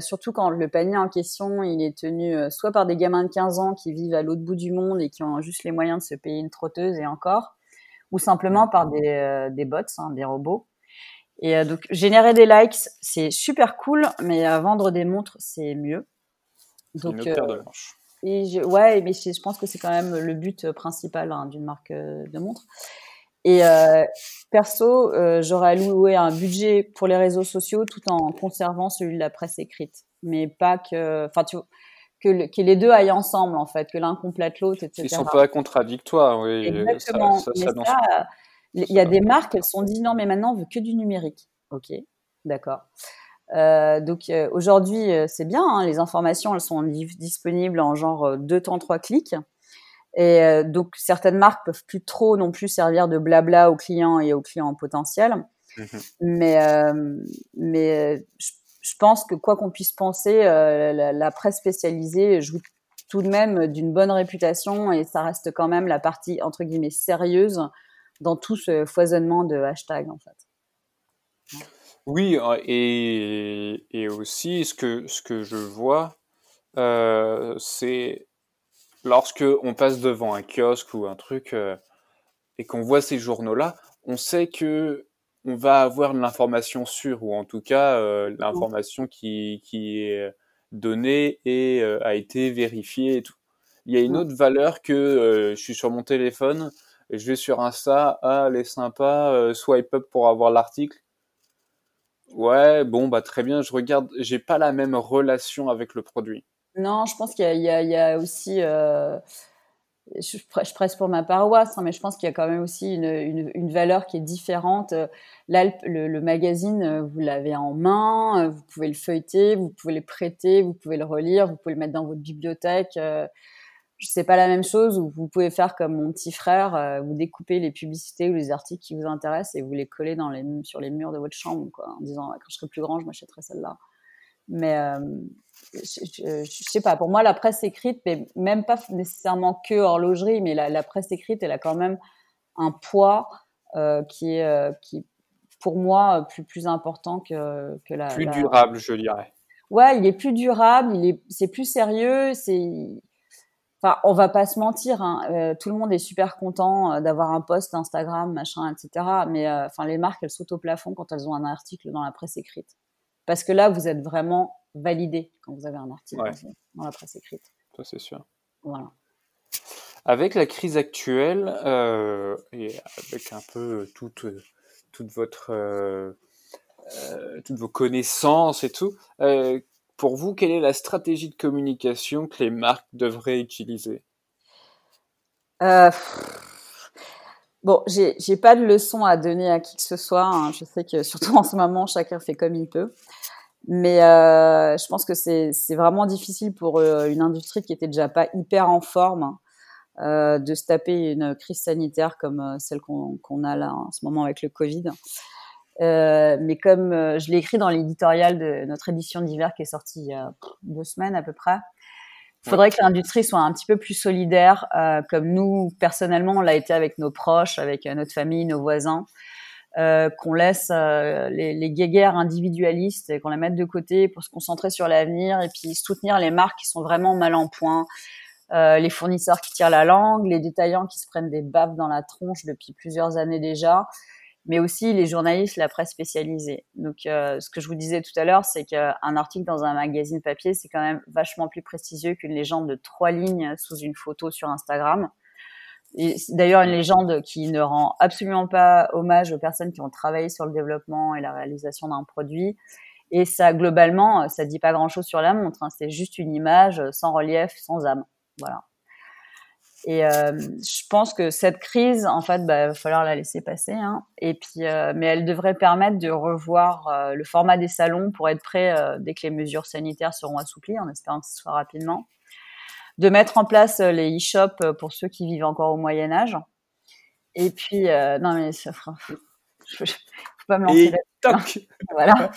Surtout quand le panier en question, il est tenu soit par des gamins de 15 ans qui vivent à l'autre bout du monde et qui ont juste les moyens de se payer une trotteuse et encore, ou simplement par des, euh, des bots, hein, des robots. Et euh, donc, générer des likes, c'est super cool, mais euh, vendre des montres, c'est mieux. Donc, une de et je, ouais, mais je, pense que c'est quand même le but principal hein, d'une marque de montres. Et perso, j'aurais alloué un budget pour les réseaux sociaux tout en conservant celui de la presse écrite. Mais pas que, enfin, tu vois, que, les deux aillent ensemble, en fait, que l'un complète l'autre, etc. Ils sont pas contradictoires, oui. Exactement. il y a des marques, elles sont dit non, mais maintenant on veut que du numérique. Ok, d'accord. Euh, donc euh, aujourd'hui, euh, c'est bien, hein, les informations, elles sont disponibles en genre deux temps, trois clics. Et donc certaines marques peuvent plus trop non plus servir de blabla aux clients et aux clients potentiels. Mmh mais mais je je pense que quoi qu'on puisse penser, euh, la, presse spécialisée joue tout de même d'une bonne réputation et ça reste quand même la partie entre guillemets sérieuse dans tout ce foisonnement de hashtags en fait. Oui, euh, et, aussi ce que, ce que je vois, euh, c'est lorsque on passe devant un kiosque ou un truc et qu'on voit ces journaux-là, on sait que on va avoir l'information sûre, ou en tout cas euh, l'information qui, qui est donnée et euh, a été vérifiée et tout. Il y a une autre valeur que euh, je suis sur mon téléphone, je vais sur Insta, ah, elle est sympa, swipe up pour avoir l'article. Ouais, bon, bah très bien. Je regarde, j'ai pas la même relation avec le produit. Non, je pense qu'il y, y, a aussi. Euh, je, presse pour ma paroisse, hein, mais je pense qu'il y a quand même aussi une, une, valeur qui est différente. Là, le, magazine, vous l'avez en main, vous pouvez le feuilleter, vous pouvez le prêter, vous pouvez le relire, vous pouvez le mettre dans votre bibliothèque. Euh, c'est pas la même chose où vous pouvez faire comme mon petit frère, euh, vous découpez les publicités ou les articles qui vous intéressent et vous les collez sur les murs de votre chambre, en disant quand je serai plus grand, je m'achèterai celle-là. Mais euh, je, je, sais pas, pour moi, la presse écrite, mais même pas nécessairement que horlogerie, mais la, la presse écrite, elle a quand même un poids euh, qui est, euh, qui, pour moi, plus, plus important que, que la. Plus durable, je dirais. Ouais, il est plus durable, il est, c'est plus sérieux, c'est Enfin, on va pas se mentir, hein, euh, tout le monde est super content d'avoir un post Instagram, machin, etc. Mais enfin, les marques, elles sautent au plafond quand elles ont un article dans la presse écrite, parce que là, vous êtes vraiment validé quand vous avez un article dans la presse écrite. Ça, c'est sûr. Voilà. Avec la crise actuelle et avec un peu toute toute votre toutes vos connaissances et tout, pour vous, quelle est la stratégie de communication que les marques devraient utiliser? Euh, Bon, j'ai pas de leçon à donner à qui que ce soit. Hein. Je sais que surtout en ce moment, chacun fait comme il peut. Mais euh, je pense que c'est vraiment difficile pour euh, une industrie qui était déjà pas hyper en forme euh, de se taper une crise sanitaire comme celle qu'on a là en ce moment avec le Covid. Mais comme je l'ai écrit dans l'éditorial de notre édition d'hiver qui est sortie il y a deux semaines à peu près, il faudrait que l'industrie soit un petit peu plus solidaire, euh, comme nous personnellement on l'a été avec nos proches, avec notre famille, nos voisins, qu'on laisse les, les guéguerres individualistes et qu'on les mette de côté pour se concentrer sur l'avenir et puis soutenir les marques qui sont vraiment mal en point. les fournisseurs qui tirent la langue, les détaillants qui se prennent des baffes dans la tronche depuis plusieurs années déjà, mais aussi les journalistes, la presse spécialisée. Donc, euh, ce que je vous disais tout à l'heure, c'est qu'un article dans un magazine papier, c'est quand même vachement plus prestigieux qu'une légende de trois lignes sous une photo sur Instagram. D'ailleurs, une légende qui ne rend absolument pas hommage aux personnes qui ont travaillé sur le développement et la réalisation d'un produit. Et ça, globalement, ça dit pas grand-chose sur la montre. Hein. C'est juste une image sans relief, sans âme. Voilà. Et euh, je pense que cette crise, en fait, bah, va falloir la laisser passer. Hein. Et puis, euh, mais elle devrait permettre de revoir euh, le format des salons pour être prêt dès que les mesures sanitaires seront assouplies, en espérant que ce soit rapidement. De mettre en place les e-shops pour ceux qui vivent encore au Moyen Âge. Et puis, non mais ça fera. Je, faut pas me lancer là voilà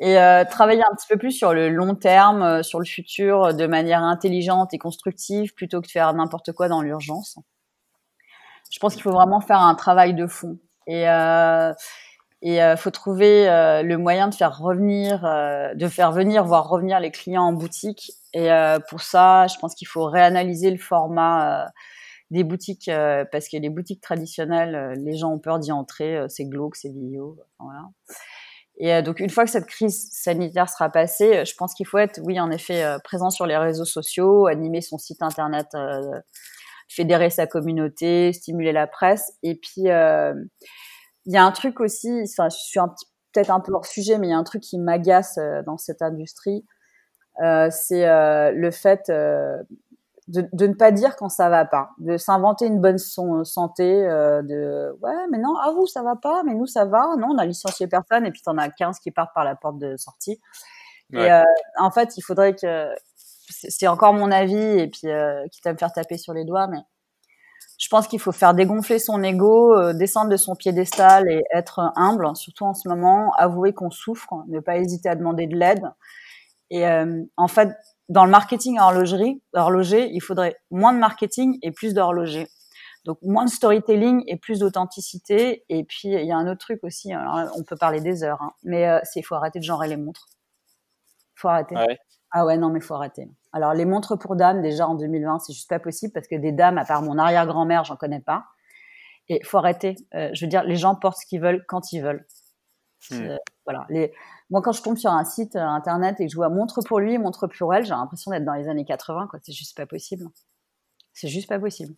et euh, travailler un petit peu plus sur le long terme, euh, sur le futur, euh, de manière intelligente et constructive, plutôt que de faire n'importe quoi dans l'urgence. Je pense qu'il faut vraiment faire un travail de fond. Et euh, et euh, faut trouver le moyen de faire revenir, de faire venir, voire revenir les clients en boutique. Et pour ça, je pense qu'il faut réanalyser le format des boutiques parce que les boutiques traditionnelles, les gens ont peur d'y entrer, c'est glauque, c'est enfin, voilà. Et euh, donc une fois que cette crise sanitaire sera passée, euh, je pense qu'il faut être, oui, en effet, euh, présent sur les réseaux sociaux, animer son site internet, fédérer sa communauté, stimuler la presse. Et puis il y a un truc aussi, je suis peut-être un peu hors sujet, mais il y a un truc qui m'agace dans cette industrie, c'est le fait de, de, ne pas dire quand ça va pas, de s'inventer une bonne santé, euh, de ouais mais non ah vous ça va pas, mais nous ça va, non on a licencié personne et puis t'en as 15 qui partent par la porte de sortie. Et euh, en fait il faudrait que c'est encore mon avis et puis euh, quitte à me faire taper sur les doigts, mais je pense qu'il faut faire dégonfler son ego, euh, descendre de son piédestal et être humble, surtout en ce moment, avouer qu'on souffre, ne pas hésiter à demander de l'aide. Et en fait, dans le marketing horlogerie, horloger, il faudrait moins de marketing et plus d'horloger. Donc moins de storytelling et plus d'authenticité. Et puis il y a un autre truc aussi. Alors, on peut parler des heures, hein, mais euh, c'est il faut arrêter de genrer les montres. Faut arrêter. Ah ouais, ah ouais non mais faut arrêter. Alors les montres pour dames déjà en 2020 c'est juste pas possible parce que des dames à part mon arrière-grand-mère j'en connais pas. Et faut arrêter. Euh, je veux dire les gens portent ce qu'ils veulent quand ils veulent. Hmm. Euh, voilà. Les, moi, quand je tombe sur un site euh, internet et que je vois montre pour lui, montre pour elle, j'ai l'impression d'être dans les années 80. Quoi. C'est juste pas possible. C'est juste pas possible.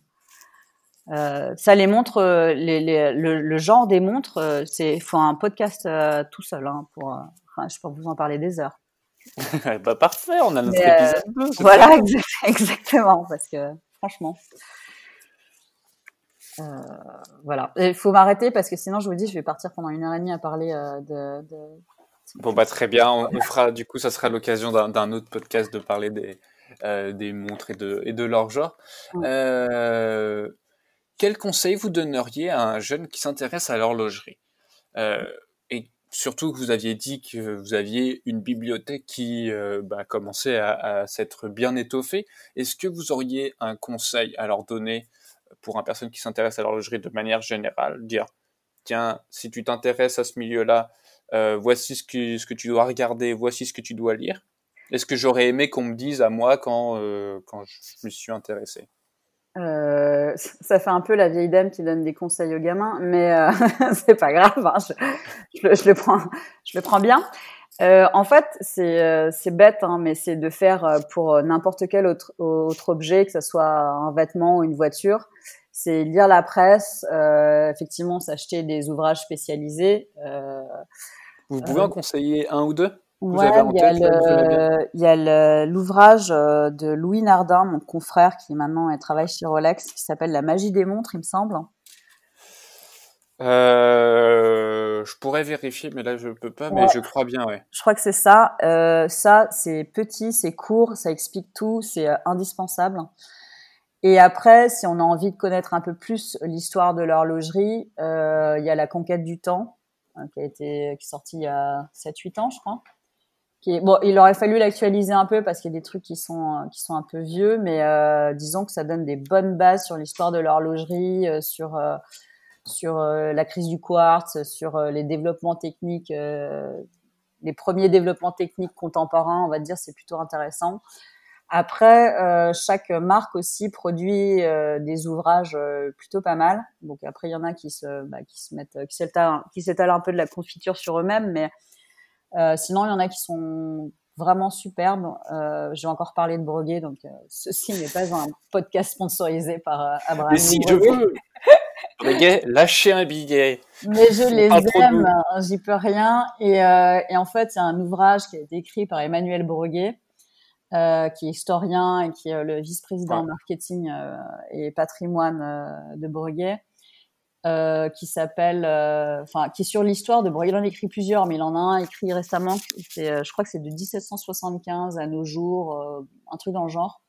Euh, ça les montres, les, les, le, le, genre des montres, c'est faut un podcast euh, tout seul hein, pour. Enfin, je peux vous en parler des heures. bah parfait, on a notre épisode Voilà, exactement, parce que franchement. Voilà, il faut m'arrêter parce que sinon, je vous dis, je vais partir pendant une heure et demie à parler de, de... Bon bah très bien, on, on, fera du coup, ça sera l'occasion d'un autre podcast de parler des, euh, des montres et de, et de leur genre. Euh, quel conseil vous donneriez à un jeune qui s'intéresse à l'horlogerie? Euh, Et surtout que vous aviez dit que vous aviez une bibliothèque qui euh, bah, commençait à, à s'être bien étoffée. Est-ce que vous auriez un conseil à leur donner? Pour une personne qui s'intéresse à l'horlogerie de manière générale Dire, tiens, si tu t'intéresses à ce milieu-là, euh, voici ce que, ce que tu dois regarder, voici ce que tu dois lire. Est-ce que j'aurais aimé qu'on me dise à moi quand, euh, quand je me suis intéressé? Euh, ça fait un peu la vieille dame qui donne des conseils aux gamins, mais c'est pas grave, hein, je, le, prends, je le prends bien. Euh, en fait, c'est euh, bête, hein, mais c'est de faire euh, pour n'importe quel autre, autre objet, que ce soit un vêtement ou une voiture, c'est lire la presse, effectivement, s'acheter des ouvrages spécialisés. Vous pouvez en conseiller un ou deux? Ouais, il y a l'ouvrage de Louis Nardin, mon confrère, qui maintenant travaille chez Rolex, qui s'appelle La magie des montres, il me semble. Euh, je pourrais vérifier, mais là je peux pas, mais ouais. je crois bien, ouais. Je crois que c'est ça. Euh, ça, c'est petit, c'est court, ça explique tout, c'est euh, indispensable. Et après, si on a envie de connaître un peu plus l'histoire de l'horlogerie, il y a La conquête du temps, hein, qui a été qui est sorti il y a 7-8 ans, je crois bon, il aurait fallu l'actualiser un peu parce qu'il y a des trucs qui sont qui sont un peu vieux, mais disons que ça donne des bonnes bases sur l'histoire de l'horlogerie, sur sur euh, la crise du quartz, sur euh, les développements techniques, les premiers développements techniques contemporains, on va dire, c'est plutôt intéressant. Après, chaque marque aussi produit des ouvrages plutôt pas mal. Donc après, il y en a qui se bah, qui se mettent qui s'étalent qui s'étalent un peu de la confiture sur eux-mêmes, mais euh, sinon, il y en a qui sont vraiment superbes. Euh, J'ai encore parlé de Breguet, donc euh, ceci n'est pas un podcast sponsorisé par euh, Abraham. Mais si, je veux Breguet, lâchez un billet. Mais je les aime, hein, j'y peux rien. Et, euh, et en fait, il y a un ouvrage qui a été écrit par Emmanuel Breguet, euh, qui est historien et qui est le vice-président ouais. marketing euh, et patrimoine de Breguet, euh, qui s'appelle, enfin, qui est sur l'histoire de. Bon, il en écrit plusieurs, mais il en a un écrit récemment. Je crois que c'est de 1775 à nos jours, un truc dans le genre.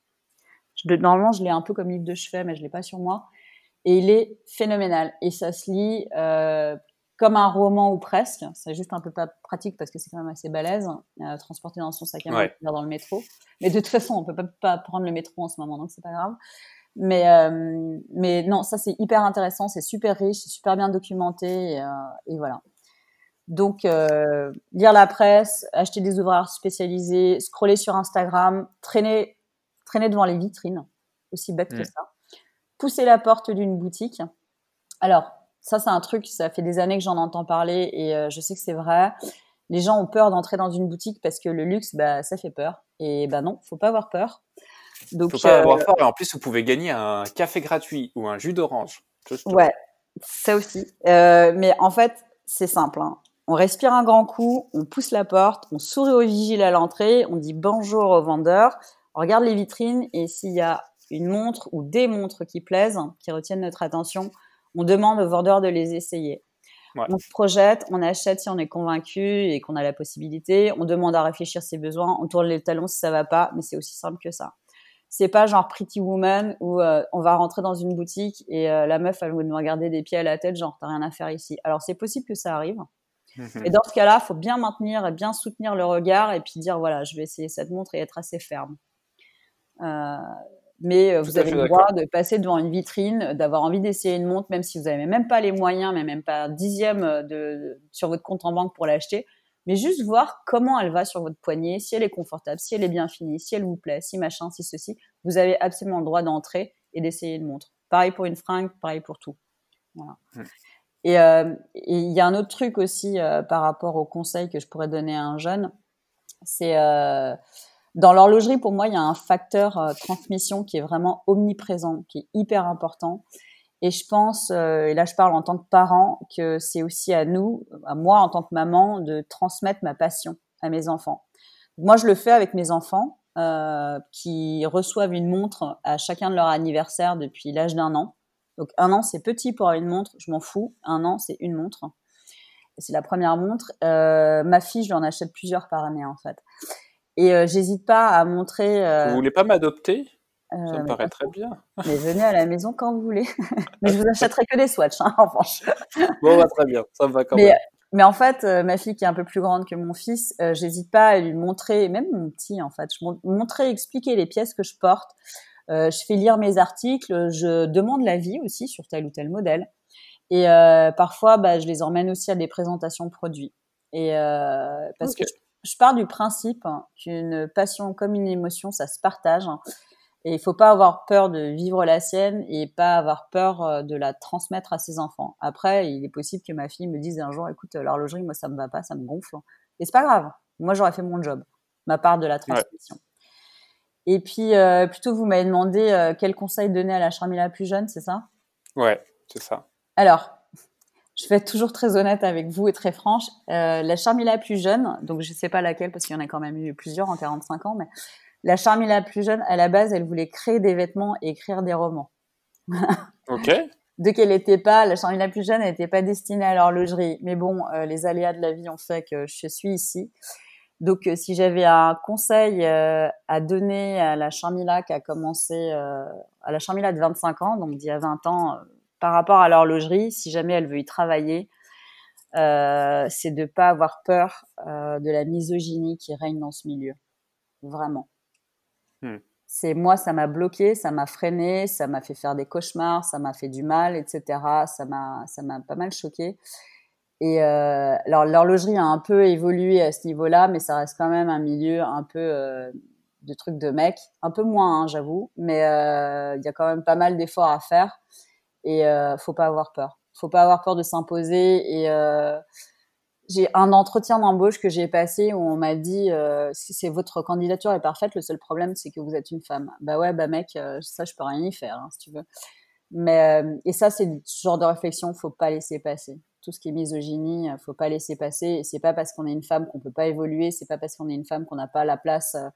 Je, normalement, je l'ai un peu comme livre de chevet, mais je l'ai pas sur moi. Et il est phénoménal. Et ça se lit comme un roman ou presque. C'est juste un peu pas pratique parce que c'est quand même assez balèze, euh, transporter dans son sac à main, ouais. dans le métro. Mais de toute façon, on peut pas, pas prendre le métro en ce moment, donc c'est pas grave. Mais, euh, mais non, ça c'est hyper intéressant, c'est super riche, c'est super bien documenté et, euh, et voilà. Donc, euh, lire la presse, acheter des ouvrages spécialisés, scroller sur Instagram, traîner, traîner devant les vitrines, aussi bête mmh. que ça. Pousser la porte d'une boutique. Alors, ça c'est un truc, ça fait des années que j'en entends parler et euh, je sais que c'est vrai. Les gens ont peur d'entrer dans une boutique parce que le luxe, bah, ça fait peur. Et bah non, faut pas avoir peur. Donc, faut pas euh, avoir peur. Et en plus, vous pouvez gagner un café gratuit ou un jus d'orange. Ouais, ça aussi. Euh, mais en fait, c'est simple. Hein. On respire un grand coup, on pousse la porte, on sourit au vigile à l'entrée, on dit bonjour au vendeur, on regarde les vitrines et s'il y a une montre ou des montres qui plaisent, qui retiennent notre attention, on demande au vendeur de les essayer. Ouais. On se projette, on achète si on est convaincu et qu'on a la possibilité, on demande à réfléchir ses besoins, on tourne les talons si ça va pas, mais c'est aussi simple que ça. C'est pas genre Pretty Woman où euh, on va rentrer dans une boutique et euh, la meuf elle va nous regarder des pieds à la tête genre t'as rien à faire ici. Alors c'est possible que ça arrive. Et dans ce cas-là, faut bien maintenir et bien soutenir le regard et puis dire voilà, je vais essayer cette montre et être assez ferme. Euh, mais Tout vous avez le droit de passer devant une vitrine, d'avoir envie d'essayer une montre, même si vous n'avez même pas les moyens, mais même pas un dixième de, de, sur votre compte en banque pour l'acheter mais juste voir comment elle va sur votre poignet, si elle est confortable, si elle est bien finie, si elle vous plaît, si machin, si ceci. Vous avez absolument le droit d'entrer et d'essayer une montre. Pareil pour une fringue, pareil pour tout. Voilà. Mmh. Et euh, il y a un autre truc aussi euh, par rapport aux conseils que je pourrais donner à un jeune, c'est euh, dans l'horlogerie pour moi il y a un facteur euh, transmission qui est vraiment omniprésent, qui est hyper important. Et je pense, euh, et là je parle en tant que parent, que c'est aussi à nous, à moi en tant que maman, de transmettre ma passion à mes enfants. Moi, je le fais avec mes enfants euh, qui reçoivent une montre à chacun de leur anniversaire depuis l'âge d'un an. Donc un an, c'est petit pour une montre, je m'en fous. Un an, c'est une montre. C'est la première montre. Ma fille, je lui en achète plusieurs par année en fait. Et euh, j'hésite pas à montrer. Euh, vous voulez pas m'adopter? Ça me paraît très bien. Mais venez à la maison quand vous voulez. mais je vous achèterai que des swatchs, hein, en revanche. bon, bah, très bien, ça me va quand même. Mais en fait, ma fille qui est un peu plus grande que mon fils, j'hésite pas à lui montrer, même mon petit en fait, je montrer, expliquer les pièces que je porte. Euh, je fais lire mes articles, je demande l'avis aussi sur tel ou tel modèle. Et euh, parfois, bah, je les emmène aussi à des présentations de produits. Et euh, parce que je, pars du principe qu'une passion comme une émotion, ça se partage. Et il faut pas avoir peur de vivre la sienne et pas avoir peur de la transmettre à ses enfants. Après, il est possible que ma fille me dise un jour, écoute, l'horlogerie, moi, ça me va pas, ça me gonfle. Et c'est pas grave. Moi, j'aurais fait mon job, ma part de la transmission. Et puis, euh, plutôt, vous m'avez demandé euh, quel conseil donner à la Charmila plus jeune, c'est ça? Ouais, c'est ça. Alors, je vais être toujours très honnête avec vous et très franche. Euh, la Charmila plus jeune, donc je ne sais pas laquelle parce qu'il y en a quand même eu plusieurs en 45 ans, mais la Charmila plus jeune, à la base, elle voulait créer des vêtements et écrire des romans. ok. De qu'elle n'était pas, la Charmila plus jeune, n'était pas destinée à l'horlogerie. Mais bon, euh, les aléas de la vie ont fait que je suis ici. Donc, euh, si j'avais un conseil à donner à la Charmila qui a commencé, à la Charmila de 25 ans, donc d'il y a 20 ans, par rapport à l'horlogerie, si jamais elle veut y travailler, c'est de ne pas avoir peur de la misogynie qui règne dans ce milieu. Vraiment. Hmm. C'est moi, ça m'a bloqué, ça m'a freiné, ça m'a fait faire des cauchemars, ça m'a fait du mal, etc. Ça m'a, ça m'a pas mal choqué. Et euh, alors l'horlogerie a un peu évolué à ce niveau-là, mais ça reste quand même un milieu un peu euh, de trucs de mecs, un peu moins, hein, j'avoue, mais euh, il y a quand même pas mal d'efforts à faire et euh, faut pas avoir peur. Faut pas avoir peur de s'imposer euh, j'ai un entretien d'embauche que j'ai passé où on m'a dit euh, c'est votre candidature est parfaite, le seul problème c'est que vous êtes une femme. Bah ouais, bah mec, ça je peux rien y faire hein, si tu veux. Mais et ça c'est ce genre de réflexion, faut pas laisser passer tout ce qui est misogynie, euh, faut pas laisser passer. Et c'est pas parce qu'on est une femme qu'on peut pas évoluer, c'est pas parce qu'on est une femme qu'on n'a pas la place euh,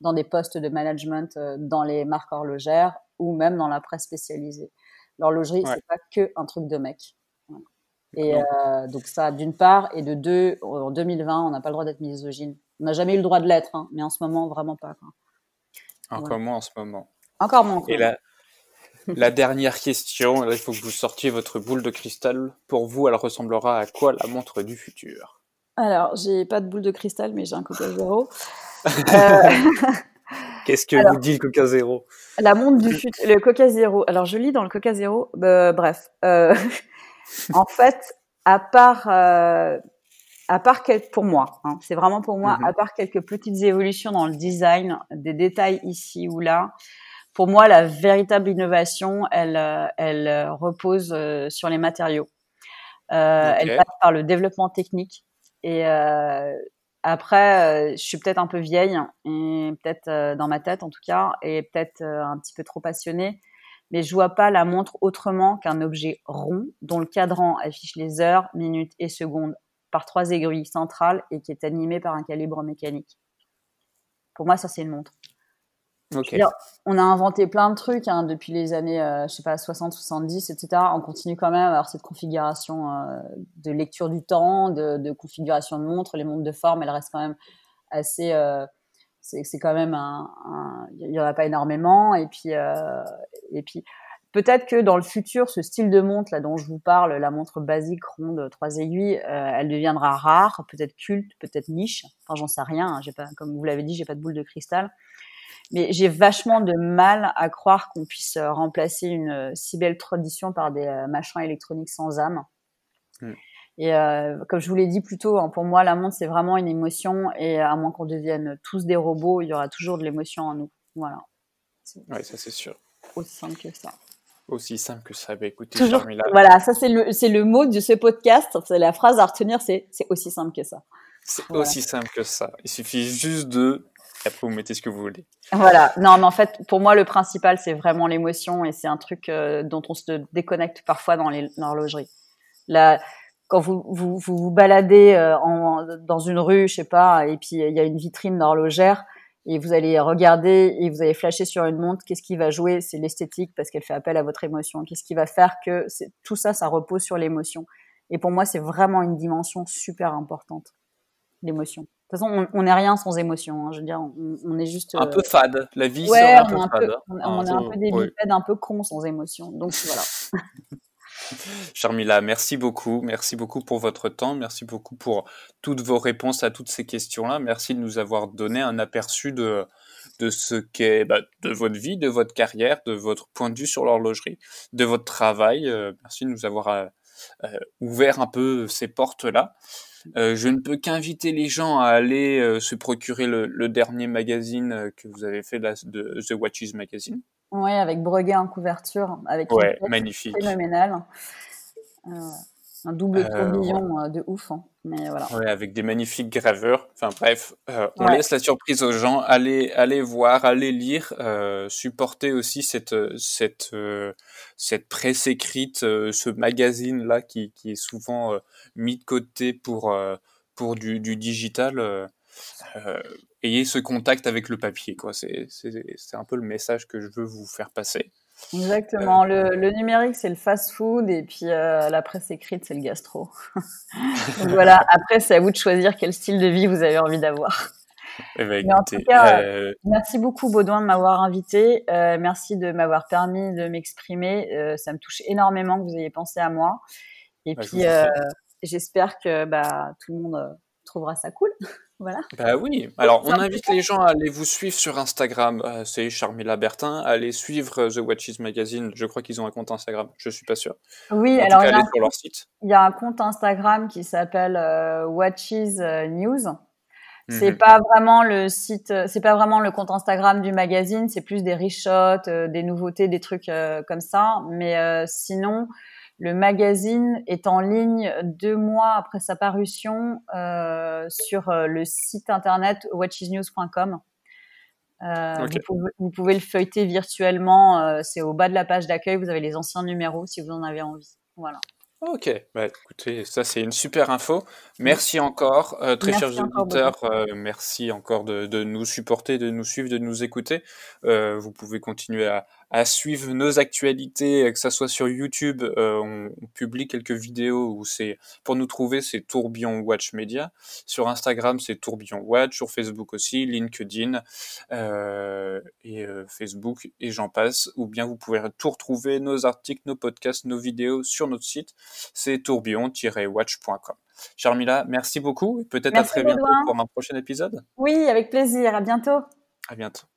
dans des postes de management euh, dans les marques horlogères ou même dans la presse spécialisée. L'horlogerie, c'est pas que un truc de mec. Et donc ça, d'une part, et de deux, en 2020, on n'a pas le droit d'être misogyne. On n'a jamais eu le droit de l'être, hein, mais en ce moment, vraiment pas. Encore moins en ce moment. Encore moins. Et la dernière question, là, il faut que vous sortiez votre boule de cristal. Pour vous, elle ressemblera à quoi la montre du futur? Alors, j'ai pas de boule de cristal, mais j'ai un Coca Zéro. Qu'est-ce que vous dit le Coca Zéro? La montre du futur, le Coca Zéro. Alors, je lis dans le Coca Zéro. Bah, bref, euh, en fait, à part, euh, à part pour moi, hein, c'est vraiment pour moi, mhm. à part quelques petites évolutions dans le design, des détails ici ou là pour moi, la véritable innovation, elle, euh, elle euh, repose euh, sur les matériaux. Elle passe par le développement technique. Et après, je suis peut-être un peu vieille, et peut-être dans ma tête en tout cas, et peut-être un petit peu trop passionnée. Mais je vois pas la montre autrement qu'un objet rond dont le cadran affiche les heures, minutes et secondes par trois aiguilles centrales et qui est animé par un calibre mécanique. Pour moi, ça c'est une montre on a inventé plein de trucs hein, depuis les années, euh, je sais pas, 60, 70, etc. On continue quand même à avoir cette configuration euh, de lecture du temps, de, configuration de montre. Les montres de forme, elles restent quand même assez. Euh, c'est quand même un, il y en a pas énormément. Et puis, et puis, peut-être que dans le futur, ce style de montre là dont je vous parle, la montre basique ronde trois aiguilles, elle deviendra rare, peut-être culte, peut-être niche. Enfin, j'en sais rien. Hein, j'ai pas, comme vous l'avez dit, j'ai pas de boule de cristal. Mais j'ai vachement de mal à croire qu'on puisse euh, remplacer une euh, si belle tradition par des euh, machins électroniques sans âme. Et comme je vous l'ai dit plus tôt, hein, pour moi, la montre, c'est vraiment une émotion. Et à moins qu'on devienne tous des robots, il y aura toujours de l'émotion en nous. Voilà. Oui, ça c'est sûr. Aussi simple que ça. aussi simple que ça. Bah, écoutez, Toujours, voilà, ça c'est le, c'est le mot de ce podcast. C'est la phrase à retenir, c'est, c'est aussi simple que ça. C'est aussi simple que ça. Il suffit juste de après vous mettez ce que vous voulez. Voilà. Non, mais en fait, pour moi, le principal, c'est vraiment l'émotion et c'est un truc euh, dont on se déconnecte parfois dans l'horlogerie. Là, quand vous vous, vous, baladez euh, dans une rue, je sais pas, et puis il y a une vitrine d'horlogère et vous allez regarder et vous allez flasher sur une montre, qu'est-ce qui va jouer? C'est l'esthétique parce qu'elle fait appel à votre émotion. Qu'est-ce qui va faire que tout ça, ça repose sur l'émotion? Et pour moi, c'est vraiment une dimension super importante, l'émotion. De toute façon, on n'est rien sans émotion. Hein. Je veux dire, on, est juste. Un peu euh, fade. La vie, ouais, un peu fade. on, est un peu des bipèdes un peu cons sans émotion. Donc voilà. Charmila, merci beaucoup. Merci beaucoup pour votre temps. Merci beaucoup pour toutes vos réponses à toutes ces questions-là. Merci de nous avoir donné un aperçu de, de ce qu'est bah, de votre vie, de votre carrière, de votre point de vue sur l'horlogerie, de votre travail. Euh, merci de nous avoir euh, ouvert un peu ces portes-là. Euh, je ne peux qu'inviter les gens à aller euh, se procurer le, dernier magazine euh, que vous avez fait de The Watches Magazine. Oui, avec Breguet en couverture, avec ouais, magnifique. phénoménal un double euh, tourbillon euh, de ouf. Hein. Mais voilà. Ouais, avec des magnifiques graveurs. Enfin bref, euh, on laisse la surprise aux gens. Allez, allez voir, allez lire, supporter aussi cette cette cette presse écrite, ce magazine là qui, qui est souvent mis de côté pour pour du, du digital. ayez ce contact avec le papier, quoi. C'est un peu le message que je veux vous faire passer. Exactement. Le, le, numérique, c'est le fast-food et puis euh, la presse écrite, c'est le gastro. Donc voilà, après, c'est à vous de choisir quel style de vie vous avez envie d'avoir. Eh ben, en tout cas, euh... merci beaucoup Baudouin de m'avoir invité. Euh, merci de m'avoir permis de m'exprimer. Euh, ça me touche énormément que vous ayez pensé à moi. Et bah, puis, euh, j'espère que bah, tout le monde trouvera ça cool. Voilà. Bah oui. Alors, on invite les gens à aller vous suivre sur Instagram. Euh, c'est Charmila Bertin. Allez suivre euh, The Watches Magazine. Je crois qu'ils ont un compte Instagram. Je suis pas sûr. Oui, alors il y, a sur leur site. il y a un compte Instagram qui s'appelle euh, Watches News. C'est mhm. pas vraiment le site, c'est pas vraiment le compte Instagram du magazine. C'est plus des reshots, des nouveautés, des trucs comme ça. Mais sinon, le magazine est en ligne deux mois après sa parution euh, sur euh, le site internet watchesnews.com. Euh, vous, pouvez, le feuilleter virtuellement. c'est au bas de la page d'accueil. Vous avez les anciens numéros si vous en avez envie. Voilà. Ok, bah, écoutez, ça c'est une super info. Merci encore, euh, très chers auditeurs. Euh, merci encore de, de, nous supporter, de nous suivre, de nous écouter. Euh, vous pouvez continuer à, à, suivre nos actualités, que ça soit sur YouTube. Euh, on, on, publie quelques vidéos où c'est pour nous trouver, c'est Tourbillon Watch Media. Sur Instagram, c'est Tourbillon Watch. Sur Facebook aussi, LinkedIn euh, et Facebook et j'en passe. Ou bien vous pouvez tout retrouver nos articles, nos podcasts, nos vidéos sur notre site c'est tourbillon-watch.com. Charmila, merci beaucoup. Peut-être à très bientôt pour un prochain épisode. Oui, avec plaisir. À bientôt. À bientôt.